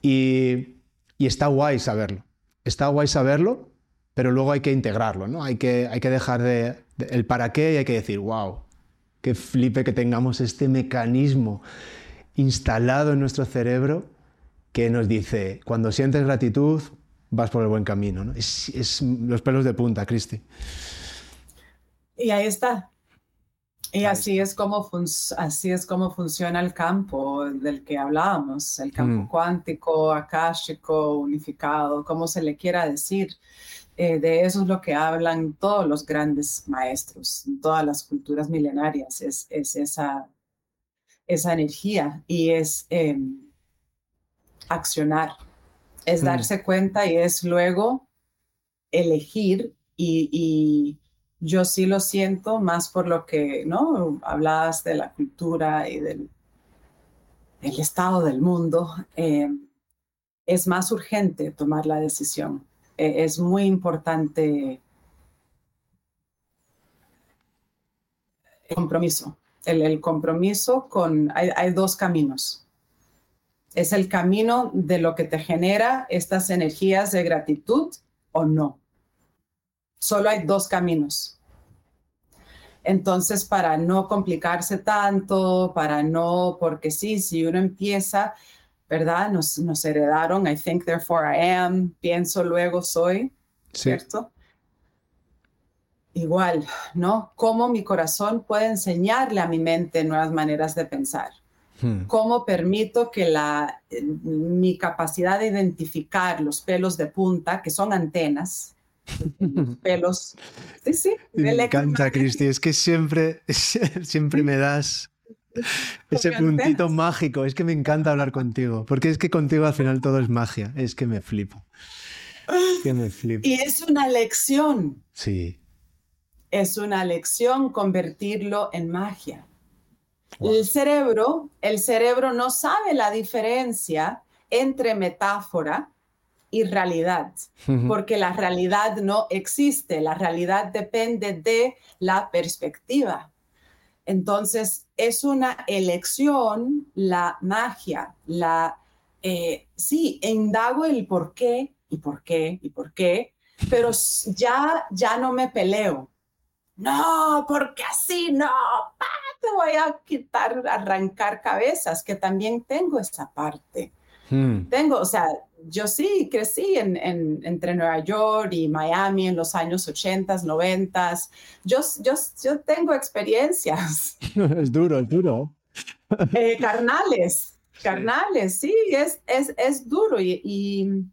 Y, está guay saberlo. Está guay saberlo, pero luego hay que integrarlo, ¿no? Hay que, hay que dejar de, el para qué y hay que decir, wow, qué flipe que tengamos este mecanismo instalado en nuestro cerebro que nos dice, cuando sientes gratitud, vas por el buen camino. ¿no? Es, los pelos de punta, Cristi. Y ahí está. Y así es, como así es como funciona el campo del que hablábamos, el campo mm. cuántico, akáshico, unificado, como se le quiera decir. Eh, de eso es lo que hablan todos los grandes maestros, todas las culturas milenarias, es, es esa esa energía y es em, accionar, es mm. darse cuenta y es luego elegir y, yo sí lo siento más por lo que, ¿no? Hablabas de la cultura y del el estado del mundo. Em, es más urgente tomar la decisión. E, es muy importante el compromiso el, compromiso con, hay, dos caminos. Es el camino de lo que te genera estas energías de gratitud o no. Solo hay dos caminos. Entonces, para no complicarse tanto, para no, porque sí, si uno empieza, ¿verdad? Nos, nos heredaron, I think, therefore I am, pienso, luego soy, ¿cierto? igual, ¿no? Cómo mi corazón puede enseñarle a mi mente nuevas maneras de pensar. Hmm. Cómo permito que la, mi capacidad de identificar los pelos de punta, que son antenas, pelos. Sí, sí. Me encanta, Cristi. Es que siempre, siempre me das ese puntito mágico. Es que me encanta hablar contigo. Porque es que contigo al final todo es magia. Es que me flipo. Es que me flipo. Y es una lección. Sí es una lección convertirlo en magia. El cerebro, el cerebro no sabe la diferencia entre metáfora y realidad, porque la realidad no existe, la realidad depende de la perspectiva. Entonces, es una elección la magia, la, eh, sí, indago el por qué y por qué y por qué, pero ya, ya no me peleo, no, porque así no, te voy a quitar, arrancar cabezas, que también tengo esa parte. Hmm. Tengo, o sea, yo sí crecí en, entre Nueva York y Miami en los años 80, 90. Yo, yo, yo tengo experiencias. es duro, es duro. Eh, carnales, carnales, sí, es, es, es duro y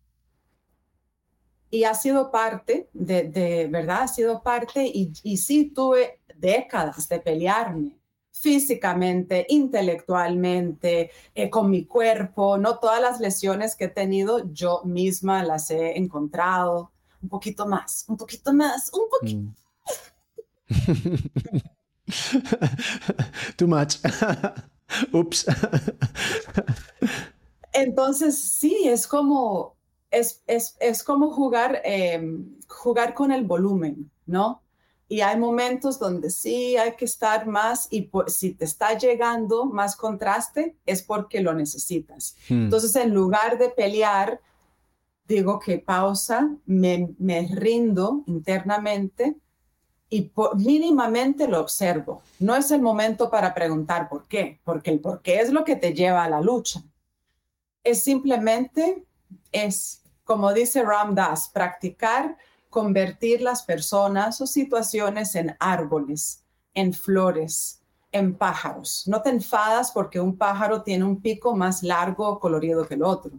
y ha sido parte de, ¿verdad? Ha sido parte y, y sí tuve décadas de pelearme físicamente, intelectualmente, eh, con mi cuerpo, no todas las lesiones que he tenido yo misma las he encontrado, un poquito más, un poquito más, un poquito. Mm. Too much. Ups. Entonces, sí, es como, es, es, es como jugar, em, jugar con el volumen, ¿no? Y hay momentos donde sí hay que estar más y si te está llegando más contraste es porque lo necesitas. Hmm. Entonces, en lugar de pelear, digo que pausa, me, me rindo internamente y mínimamente lo observo. No es el momento para preguntar por qué, porque el por qué es lo que te lleva a la lucha. Es simplemente, es como dice Ram Dass, practicar convertir las personas o situaciones en árboles, en flores, en pájaros. No te enfadas porque un pájaro tiene un pico más largo o colorido que el otro.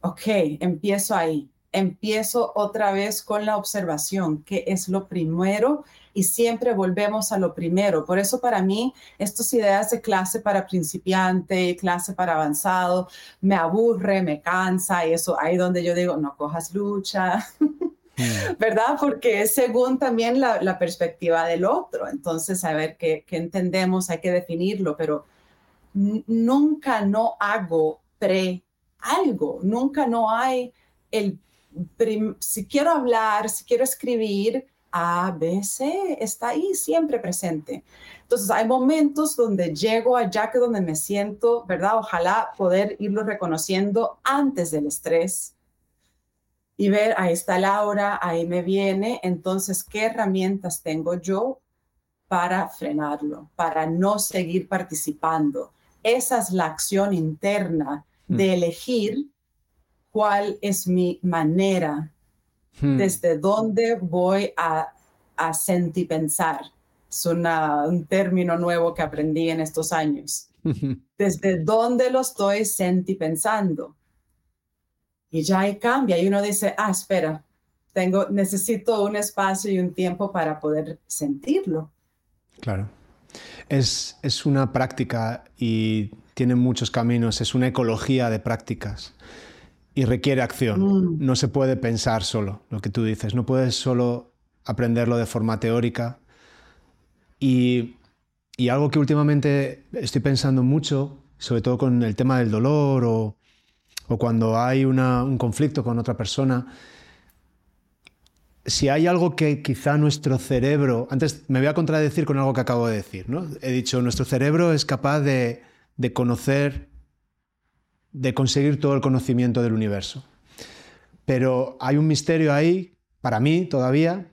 Ok, empiezo ahí empiezo otra vez con la observación, que es lo primero y siempre volvemos a lo primero. Por eso para mí estas ideas de clase para principiante, clase para avanzado, me aburre, me cansa y eso ahí donde yo digo, no cojas lucha. Mm. ¿Verdad? Porque es según también la, perspectiva del otro. Entonces, a ver qué, qué entendemos, hay que definirlo, pero nunca no hago pre algo, nunca no hay el si quiero hablar, si quiero escribir, A, B, C está ahí siempre presente. Entonces hay momentos donde llego allá que donde me siento, ¿verdad? Ojalá poder irlo reconociendo antes del estrés y ver, ahí está Laura, ahí me viene, entonces, ¿qué herramientas tengo yo para frenarlo, para no seguir participando? Esa es la acción interna de mm. elegir cuál es mi manera, hmm. desde dónde voy a, a sentir pensar. Es un término nuevo que aprendí en estos años. desde dónde lo estoy pensando. Y ya ahí cambia y uno dice, ah, espera, tengo, necesito un espacio y un tiempo para poder sentirlo. Claro. Es, es una práctica y tiene muchos caminos, es una ecología de prácticas y requiere acción. Mm. No se puede pensar solo, lo que tú dices. No puedes solo aprenderlo de forma teórica. Y, algo que últimamente estoy pensando mucho, sobre todo con el tema del dolor o, cuando hay un conflicto con otra persona, si hay algo que quizá nuestro cerebro, antes me voy a contradecir con algo que acabo de decir, ¿no? He dicho, nuestro cerebro es capaz de, de conocer de conseguir todo el conocimiento del universo. Pero hay un misterio ahí, para mí todavía,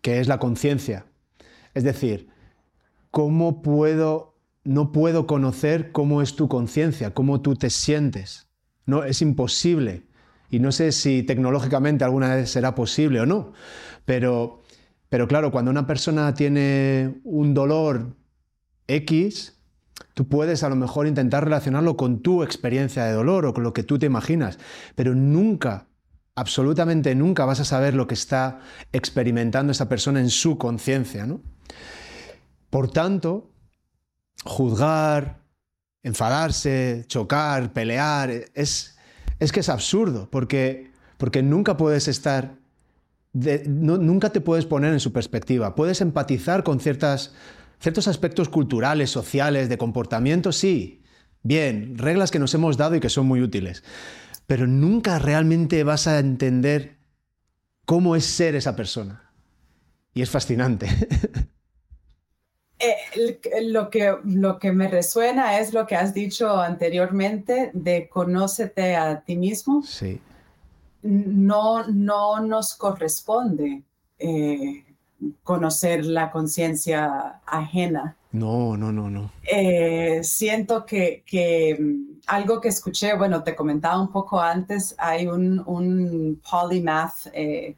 que es la conciencia. Es decir, ¿cómo puedo, no puedo conocer cómo es tu conciencia, cómo tú te sientes? No, es imposible. Y no sé si tecnológicamente alguna vez será posible o no. Pero, pero claro, cuando una persona tiene un dolor X, Tú puedes a lo mejor intentar relacionarlo con tu experiencia de dolor o con lo que tú te imaginas, pero nunca, absolutamente nunca vas a saber lo que está experimentando esa persona en su conciencia. ¿no? Por tanto, juzgar, enfadarse, chocar, pelear, es, que es absurdo, porque, porque nunca puedes estar, nunca te puedes poner en su perspectiva. Puedes empatizar con ciertas Ciertos aspectos culturales, sociales, de comportamiento, sí. Bien, reglas que nos hemos dado y que son muy útiles. Pero nunca realmente vas a entender cómo es ser esa persona. Y es fascinante. Eh, lo, que, lo que me resuena es lo que has dicho anteriormente de conócete a ti mismo. Sí. No, no nos corresponde. Eh, conocer la conciencia ajena. No, no, no, no. Eh, siento que, mm, algo que escuché, bueno, te comentaba un poco antes, hay un, un polymath, eh,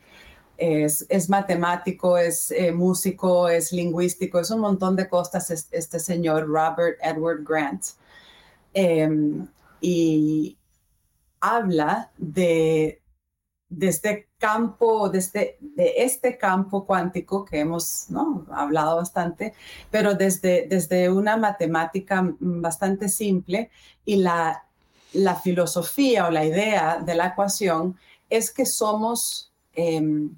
es, matemático, es eh, músico, es lingüístico, es un montón de cosas este señor Robert Edward Grant. Em, y habla de, de este campo, de este, de este campo cuántico que hemos ¿no? hablado bastante, pero desde, desde una matemática bastante simple y la, la filosofía o la idea de la ecuación es que somos em,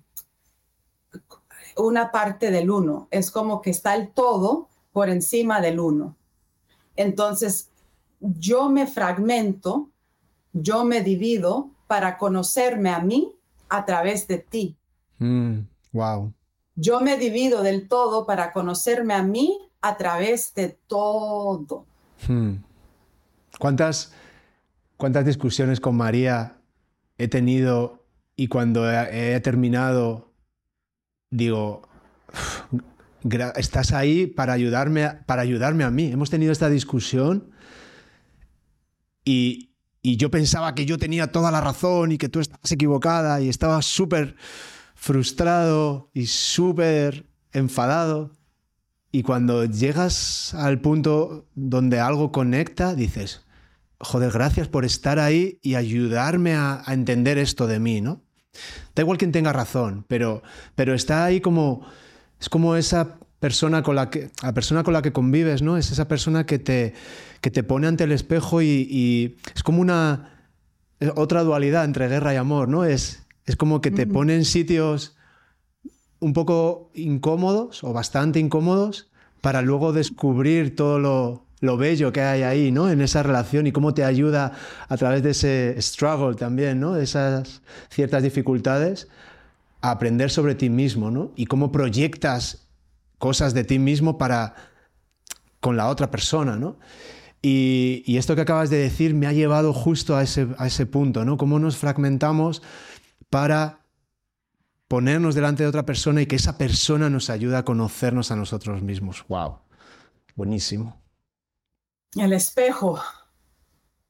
una parte del uno. Es como que está el todo por encima del uno. Entonces, yo me fragmento, yo me divido para conocerme a mí a través de ti. wow. Mm, yo me divido del todo para conocerme a mí a través de todo. Hmm. ¿Cuántas, ¿Cuántas discusiones con María he tenido y cuando he, terminado digo, estás ahí para ayudarme, para ayudarme a mí. Hemos tenido esta discusión y, y yo pensaba que yo tenía toda la razón y que tú estabas equivocada y estaba súper frustrado y súper enfadado. Y cuando llegas al punto donde algo conecta, dices, joder, gracias por estar ahí y ayudarme a, entender esto de mí, ¿no? Da igual quien tenga razón, pero, pero está ahí como, es como esa persona con la que, la persona con la que convives, ¿no? Es esa persona que te, que te pone ante el espejo y, y es como una, otra dualidad entre guerra y amor, ¿no? Es, es como que te pone en sitios un poco incómodos o bastante incómodos para luego descubrir todo lo, bello que hay ahí, ¿no? En esa relación y cómo te ayuda a través de ese struggle también, ¿no? De esas ciertas dificultades a aprender sobre ti mismo, ¿no? Y cómo proyectas cosas de ti mismo para con la otra persona, ¿no? Y, y, esto que acabas de decir me ha llevado justo a ese, a ese punto, ¿no? Cómo nos fragmentamos para ponernos delante de otra persona y que esa persona nos ayude a conocernos a nosotros mismos. ¡Wow! Buenísimo. El espejo.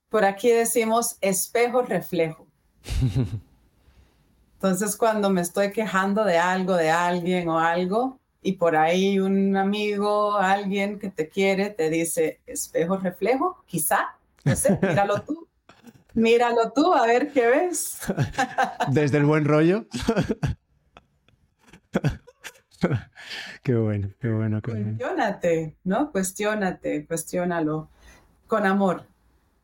Por aquí decimos espejo reflejo. Entonces, cuando me estoy quejando de algo, de alguien o algo, y por ahí un amigo, alguien que te quiere, te dice espejo reflejo, quizá, no sé, míralo tú. Míralo tú, a ver qué ves. Desde el buen rollo. qué bueno, qué bueno. Qué Cuestiónate, ¿no? Cuestiónate, cuestiónalo. Con amor.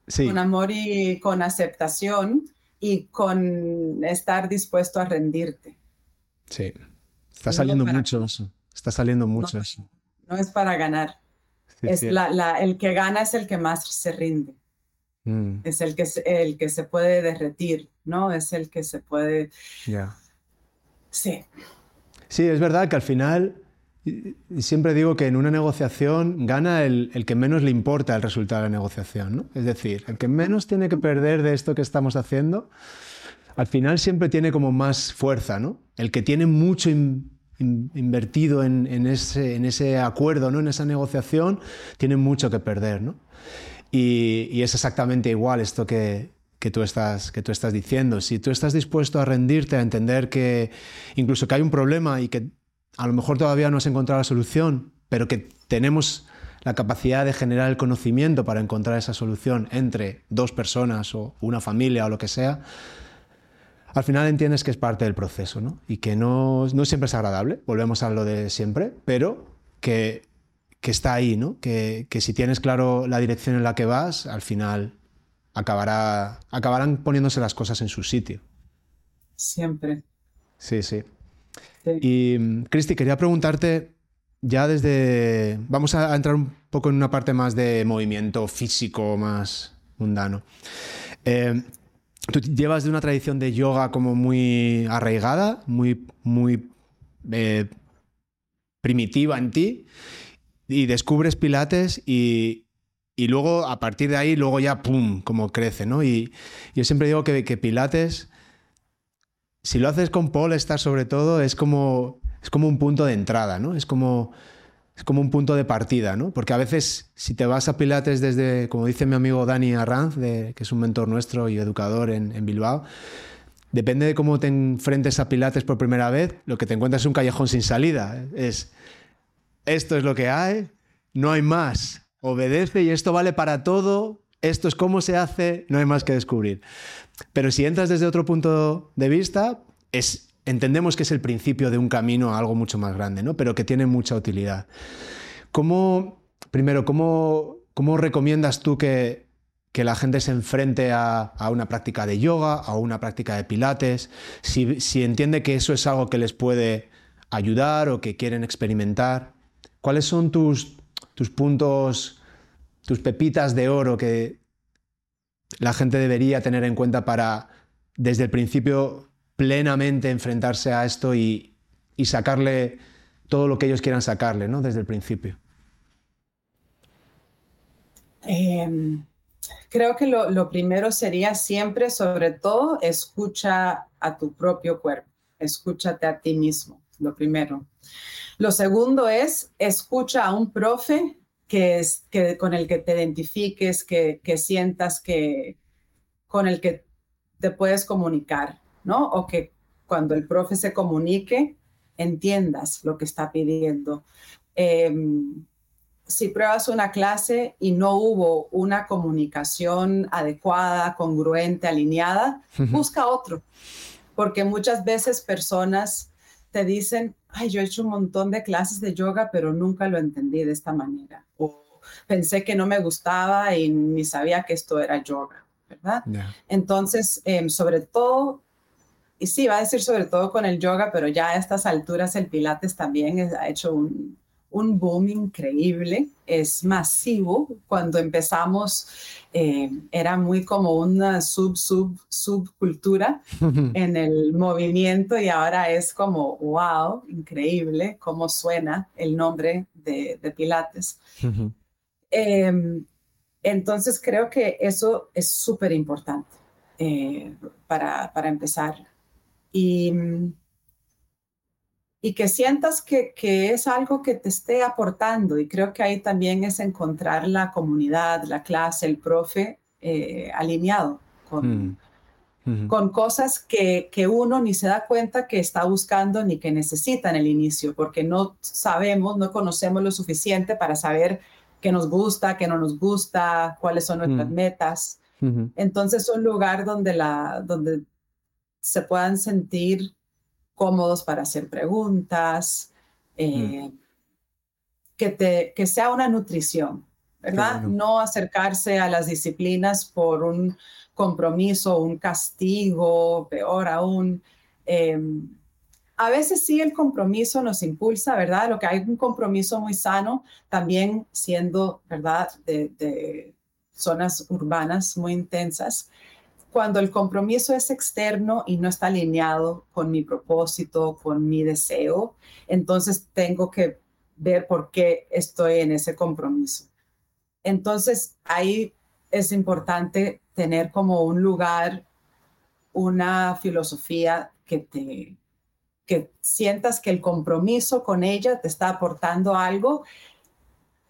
Sí. Con amor y con aceptación y con estar dispuesto a rendirte. Sí. Está saliendo mucho eso. Está saliendo mucho no. No es para ganar. es el que gana es el que más se rinde. Mm. Es el que, el que se puede derretir, ¿no? Es el que se puede... Sí. Sí, es verdad que al final, y siempre digo que en una negociación gana el, el, que menos le importa el resultado de la negociación, ¿no? Es decir, el que menos tiene que perder de esto que estamos haciendo, al final siempre tiene como más fuerza, ¿no? El que tiene mucho invertido en, en, ese, en ese acuerdo, ¿no? En esa negociación, tiene mucho que perder, ¿no? Y, es exactamente igual esto que, tú estás, que tú estás diciendo. Si tú estás dispuesto a rendirte, a entender que incluso que hay un problema y que a lo mejor todavía no has encontrado la solución, pero que tenemos la capacidad de generar el conocimiento para encontrar esa solución entre dos personas o una familia o lo que sea, al final entiendes que es parte del proceso, ¿no? Y que no, no siempre es agradable, volvemos a lo de siempre, pero que que está ahí, ¿no? Que, si tienes claro la dirección en la que vas, al final acabará, acabarán poniéndose las cosas en su sitio. Siempre. Sí, sí. Y Cristi, quería preguntarte, ya desde... Vamos a entrar un poco en una parte más de movimiento físico, más mundano. Eh, tú llevas de una tradición de yoga como muy arraigada, muy, muy eh, primitiva en ti y descubres Pilates y, luego a partir de ahí, luego ya, ¡pum!, como crece, ¿no? Y yo siempre digo que, que Pilates, si lo haces con Paul, sobre todo, es como, es como un punto de entrada, ¿no? Es como, es como un punto de partida, ¿no? Porque a veces si te vas a Pilates desde, como dice mi amigo Dani Arranz, que es un mentor nuestro y educador en, en Bilbao, depende de cómo te enfrentes a Pilates por primera vez, lo que te encuentras es un callejón sin salida. Es esto es lo que hay, no hay más. Obedece y esto vale para todo, esto es cómo se hace, no hay más que descubrir. Pero si entras desde otro punto de vista, es, entendemos que es el principio de un camino a algo mucho más grande, ¿no? pero que tiene mucha utilidad. ¿Cómo, primero, cómo, cómo recomiendas tú que, que la gente se enfrente a, una práctica de yoga, a una práctica de pilates, si, entiende que eso es algo que les puede ayudar o que quieren experimentar. ¿Cuáles son tus, tus puntos, tus pepitas de oro que la gente debería tener en cuenta para desde el principio plenamente enfrentarse a esto y, sacarle todo lo que ellos quieran sacarle, ¿no? Desde el principio. Em, creo que lo, primero sería siempre, sobre todo, escucha a tu propio cuerpo, escúchate a ti mismo, lo primero. Lo segundo es, escucha a un profe que es, que, con el que te identifiques, que, que sientas que con el que te puedes comunicar, ¿no? O que cuando el profe se comunique, entiendas lo que está pidiendo. Em, si pruebas una clase y no hubo una comunicación adecuada, congruente, alineada, busca otro. Porque muchas veces personas te dicen, ay, yo he hecho un montón de clases de yoga, pero nunca lo entendí de esta manera. O pensé que no me gustaba y ni sabía que esto era yoga, ¿verdad? Entonces, em, sobre todo, y sí, va a decir sobre todo con el yoga, pero ya a estas alturas el Pilates también ha hecho un, un boom increíble, es masivo. Cuando empezamos eh, era muy como una sub, sub, subcultura en el movimiento y ahora es como, wow, increíble cómo suena el nombre de, Pilates. Em, entonces creo que eso es súper importante eh, para, para empezar. Y y que sientas que, es algo que te esté aportando. Y creo que ahí también es encontrar la comunidad, la clase, el profe eh, alineado con, mm, con cosas que, uno ni se da cuenta que está buscando ni que necesita en el inicio, porque no sabemos, no conocemos lo suficiente para saber qué nos gusta, qué no nos gusta, cuáles son nuestras mm. metas. Entonces, un lugar donde, la, donde se puedan sentir cómodos para hacer preguntas, eh, que, te, que sea una nutrición, ¿verdad? No acercarse a las disciplinas por un compromiso, un castigo, peor aún. Em, a veces sí el compromiso nos impulsa, ¿verdad? Lo que hay un compromiso muy sano, también siendo, ¿verdad? de zonas urbanas muy intensas, cuando el compromiso es externo y no está alineado con mi propósito, con mi deseo, entonces tengo que ver por qué estoy en ese compromiso. Entonces ahí es importante tener como un lugar, una filosofía que te que sientas que el compromiso con ella te está aportando algo,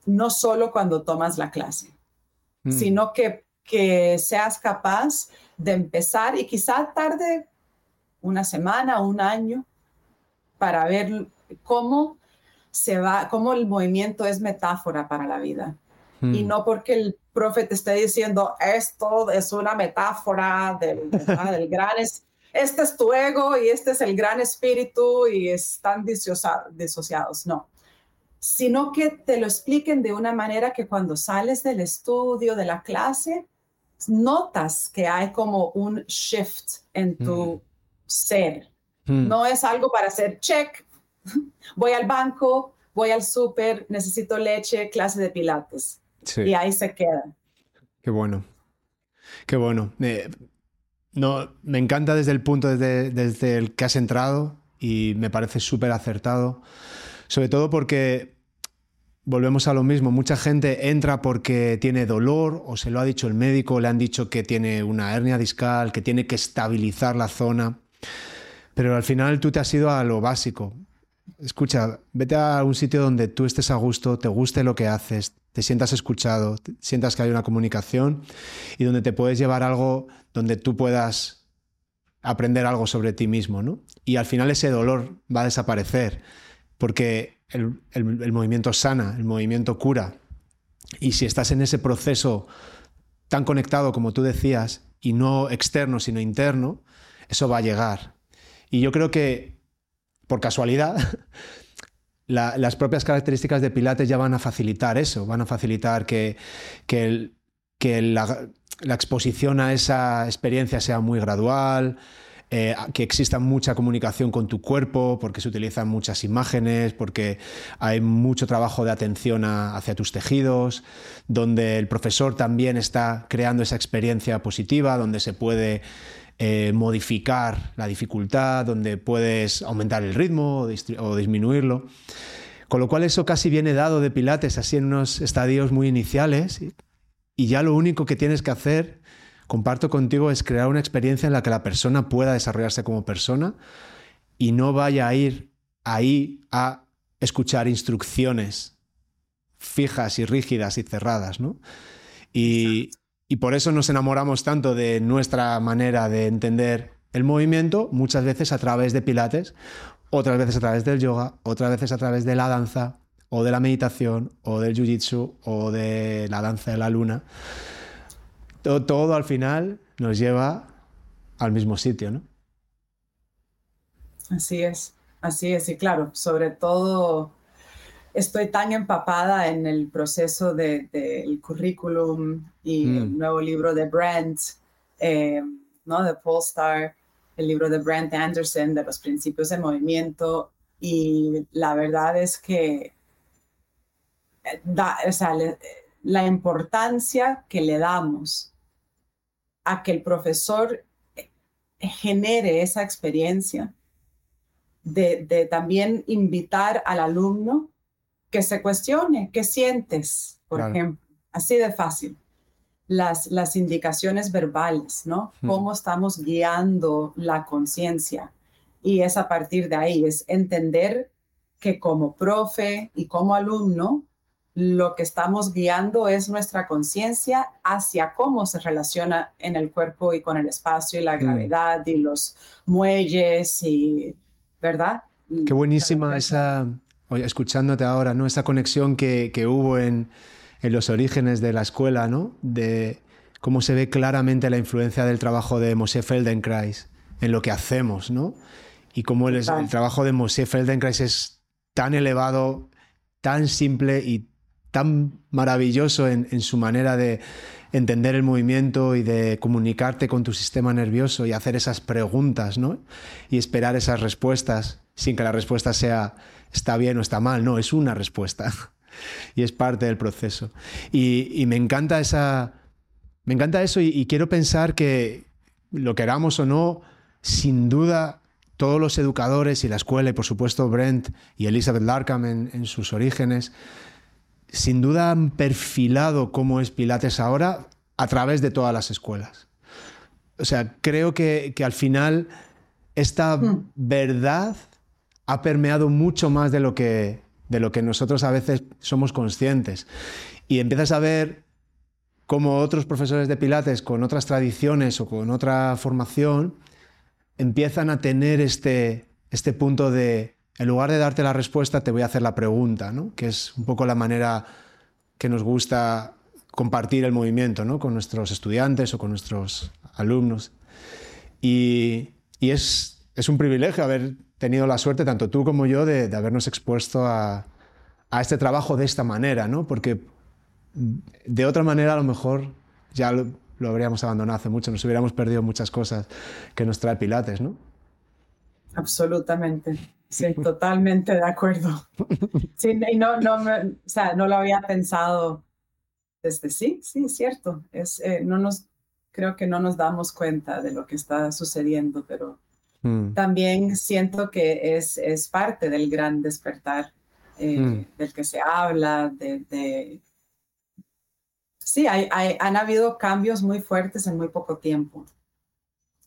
no solo cuando tomas la clase, mm. sino que, que seas capaz de empezar y quizá tarde una semana, un año, para ver cómo se va, cómo el movimiento es metáfora para la vida. Y hmm. no porque el profe te esté diciendo esto es una metáfora del, del gran, es, este es tu ego y este es el gran espíritu y están disociados, no. Sino que te lo expliquen de una manera que cuando sales del estudio, de la clase, notas que hay como un shift en tu mm. ser. Mm. No es algo para hacer check, voy al banco, voy al súper, necesito leche, clase de pilates. Y ahí se queda. Qué bueno. Qué bueno. no, me encanta desde el punto desde, desde el que has entrado y me parece súper acertado. Sobre todo porque volvemos a lo mismo. Mucha gente entra porque tiene dolor o se lo ha dicho el médico, le han dicho que tiene una hernia discal, que tiene que estabilizar la zona. Pero al final tú te has ido a lo básico. Escucha, vete a un sitio donde tú estés a gusto, te guste lo que haces, te sientas escuchado, sientas que hay una comunicación y donde te puedes llevar algo donde tú puedas aprender algo sobre ti mismo, ¿no? Y al final ese dolor va a desaparecer porque el, movimiento sana, el movimiento cura. Y si estás en ese proceso tan conectado como tú decías, y no externo, sino interno, eso va a llegar. Y yo creo que, por casualidad, las propias características de Pilates ya van a facilitar eso, van a facilitar que, que, la exposición a esa experiencia sea muy gradual, eh, que exista mucha comunicación con tu cuerpo, porque se utilizan muchas imágenes, porque hay mucho trabajo de atención hacia tus tejidos, donde el profesor también está creando esa experiencia positiva, donde se puede eh, modificar la dificultad, donde puedes aumentar el ritmo o, disminuirlo. Con lo cual eso casi viene dado de Pilates, así en unos estadios muy iniciales, y ya lo único que tienes que hacer comparto contigo es crear una experiencia en la que la persona pueda desarrollarse como persona y no vaya a ir ahí a escuchar instrucciones fijas y rígidas y cerradas, ¿no? Y, y por eso nos enamoramos tanto de nuestra manera de entender el movimiento, muchas veces a través de pilates, otras veces a través del yoga, otras veces a través de la danza, o de la meditación, o del jiu-jitsu, o de la danza de la luna todo, al final nos lleva al mismo sitio, ¿no? Así es, así es, y claro, sobre todo estoy tan empapada en el proceso del currículum y el mm. nuevo libro de Brent, eh, ¿no? De Polestar, el libro de Brent Anderson de los principios del movimiento, y la verdad es que eh, da, o sea, la importancia que le damos a que el profesor eh, genere esa experiencia de, también invitar al alumno que se cuestione, ¿qué sientes? Por ejemplo, así de fácil. Las, las indicaciones verbales, ¿no? Hmm. Cómo estamos guiando la conciencia. Y es a partir de ahí, es entender que como profe y como alumno lo que estamos guiando es nuestra conciencia hacia cómo se relaciona en el cuerpo y con el espacio y la mm. gravedad y los muelles y, ¿verdad? Qué buenísima esa, oye, escuchándote ahora, ¿no? Esa conexión que, hubo en, los orígenes de la escuela, ¿no? De cómo se ve claramente la influencia del trabajo de Moshe Feldenkrais en lo que hacemos, ¿no? Y cómo el, el trabajo de Moshe Feldenkrais es tan elevado, tan simple y tan maravilloso en, su manera de entender el movimiento y de comunicarte con tu sistema nervioso y hacer esas preguntas, ¿no? Y esperar esas respuestas sin que la respuesta sea está bien o está mal, no, es una respuesta y es parte del proceso. Y, me encanta esa, me encanta eso y, quiero pensar que lo queramos o no, sin duda todos los educadores y la escuela y por supuesto Brent y Elizabeth Larkham en sus orígenes sin duda han perfilado cómo es Pilates ahora a través de todas las escuelas. O sea, creo que, al final esta hmm. verdad ha permeado mucho más de lo, que, de lo que nosotros a veces somos conscientes. Y empiezas a ver cómo otros profesores de Pilates con otras tradiciones o con otra formación empiezan a tener este, este punto de en lugar de darte la respuesta, te voy a hacer la pregunta, ¿no? que es un poco la manera que nos gusta compartir el movimiento ¿no? con nuestros estudiantes o con nuestros alumnos. Y, es, un privilegio haber tenido la suerte, tanto tú como yo, de, habernos expuesto a, este trabajo de esta manera, ¿no? porque de otra manera a lo mejor ya lo, lo habríamos abandonado hace mucho, nos hubiéramos perdido muchas cosas que nos trae Pilates, ¿no? Absolutamente. Sí, totalmente de acuerdo. Sí, y no, no, o sea, no lo había pensado desde sí, sí, es cierto. Es, eh, no nos, creo que no nos damos cuenta de lo que está sucediendo, pero mm. también siento que es, es parte del gran despertar eh, mm. del que se habla, de, de... sí, hay, hay, han habido cambios muy fuertes en muy poco tiempo.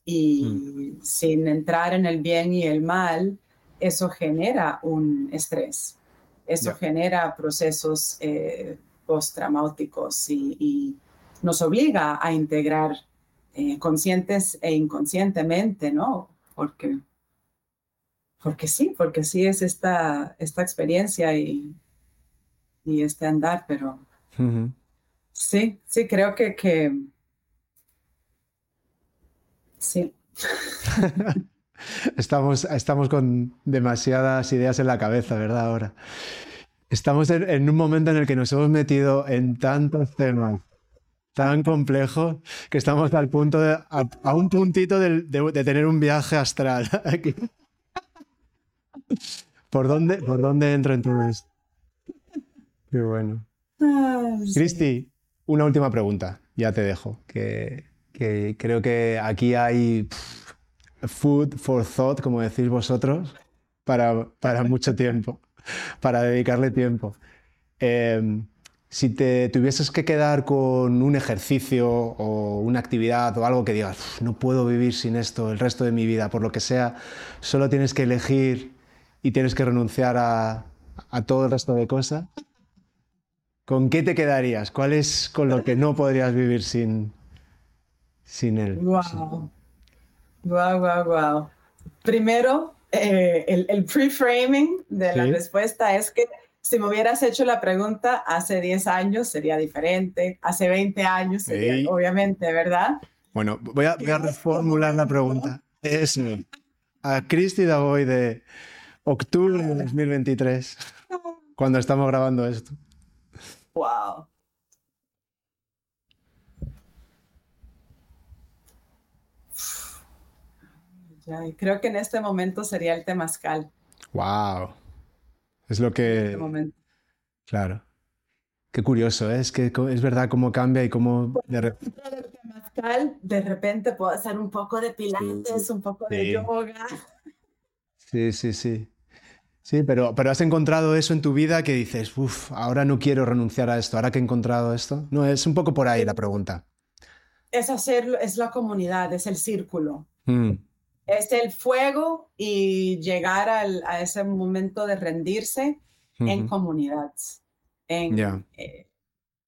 Y mm. sin entrar en el bien y el mal, eso genera un estrés, eso genera procesos eh, postraumáticos y, nos obliga a integrar eh, conscientes e inconscientemente, ¿no? Porque, porque sí, porque sí es esta, esta experiencia y, y este andar, pero sí, sí, creo que, que sí. Estamos, estamos con demasiadas ideas en la cabeza, ¿verdad? Ahora. Estamos en, un momento en el que nos hemos metido en tantos temas tan complejo que estamos al punto de, a, un puntito de, tener un viaje astral aquí. ¿Por dónde, ¿Por dónde entro en todo esto? Qué bueno. Cristi, una última pregunta, ya te dejo, que, creo que aquí hay food for thought, como decís vosotros, para, para mucho tiempo, para dedicarle tiempo. Em, si te tuvieses que quedar con un ejercicio o una actividad o algo que digas, no puedo vivir sin esto el resto de mi vida, por lo que sea, solo tienes que elegir y tienes que renunciar a, todo el resto de cosas, ¿con qué te quedarías? ¿Cuál es con lo que no podrías vivir sin, sin él? Wow. Wow, wow, wow. Primero, eh, el, el pre-framing de la respuesta es que si me hubieras hecho la pregunta hace 10 años sería diferente, hace 20 años sería, obviamente, ¿verdad? Bueno, voy a, reformular la pregunta. Es a Cristi Davoy de octubre de 2023, cuando estamos grabando esto. Wow. Creo que en este momento sería el temazcal. Wow. Es lo que... Este claro. Qué curioso, ¿eh? es que es verdad cómo cambia y cómo... De, repente... de repente puedo hacer un poco de pilates, un poco de yoga. Sí, sí, sí. Sí, pero, pero has encontrado eso en tu vida que dices, uff, ahora no quiero renunciar a esto, ahora que he encontrado esto. No, es un poco por ahí la pregunta. Es hacerlo, es la comunidad, es el círculo. Mm es el fuego y llegar a ese momento de rendirse en comunidad, en, eh,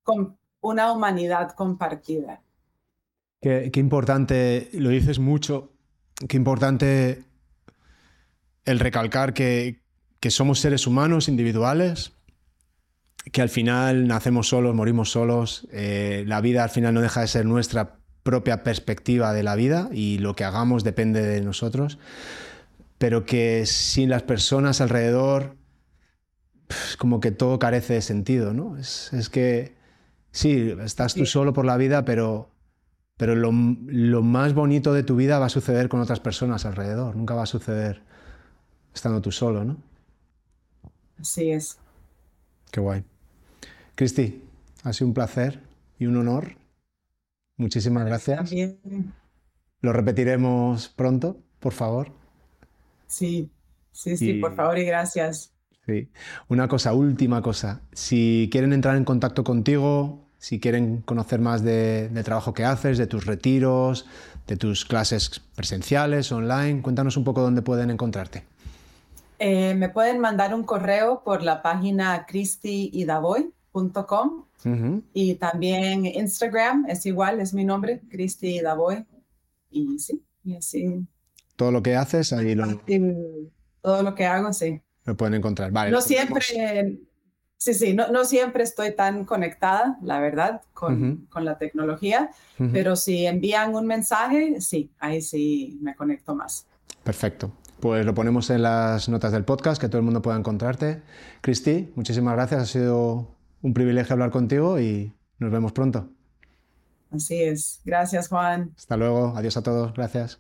con una humanidad compartida. Qué, importante, lo dices mucho, qué importante el recalcar que, somos seres humanos individuales, que al final nacemos solos, morimos solos, eh, la vida al final no deja de ser nuestra propia perspectiva de la vida y lo que hagamos depende de nosotros, pero que sin las personas alrededor, es como que todo carece de sentido, ¿no? Es, que sí, estás tú solo por la vida, pero, pero lo, lo, más bonito de tu vida va a suceder con otras personas alrededor, nunca va a suceder estando tú solo, ¿no? Así es. Qué guay. Cristi, ha sido un placer y un honor Muchísimas gracias. Lo repetiremos pronto, por favor. Sí, sí, sí, por favor y gracias. Sí. Una cosa, última cosa. Si quieren entrar en contacto contigo, si quieren conocer más de, del trabajo que haces, de tus retiros, de tus clases presenciales, online, cuéntanos un poco dónde pueden encontrarte. Eh, me pueden mandar un correo por la página cristyidaboy.com y también Instagram es igual, es mi nombre, Cristi Davoy. Y sí, y así. Todo lo que haces, ahí lo. Todo lo que hago, sí. Lo pueden encontrar. Vale. No siempre, sí, sí, no, no, siempre estoy tan conectada, la verdad, con, con la tecnología, pero si envían un mensaje, sí, ahí sí me conecto más. Perfecto. Pues lo ponemos en las notas del podcast, que todo el mundo pueda encontrarte. Cristi, muchísimas gracias. Ha sido un privilegio hablar contigo y nos vemos pronto. Así es. Gracias, Juan. Hasta luego. Adiós a todos. Gracias.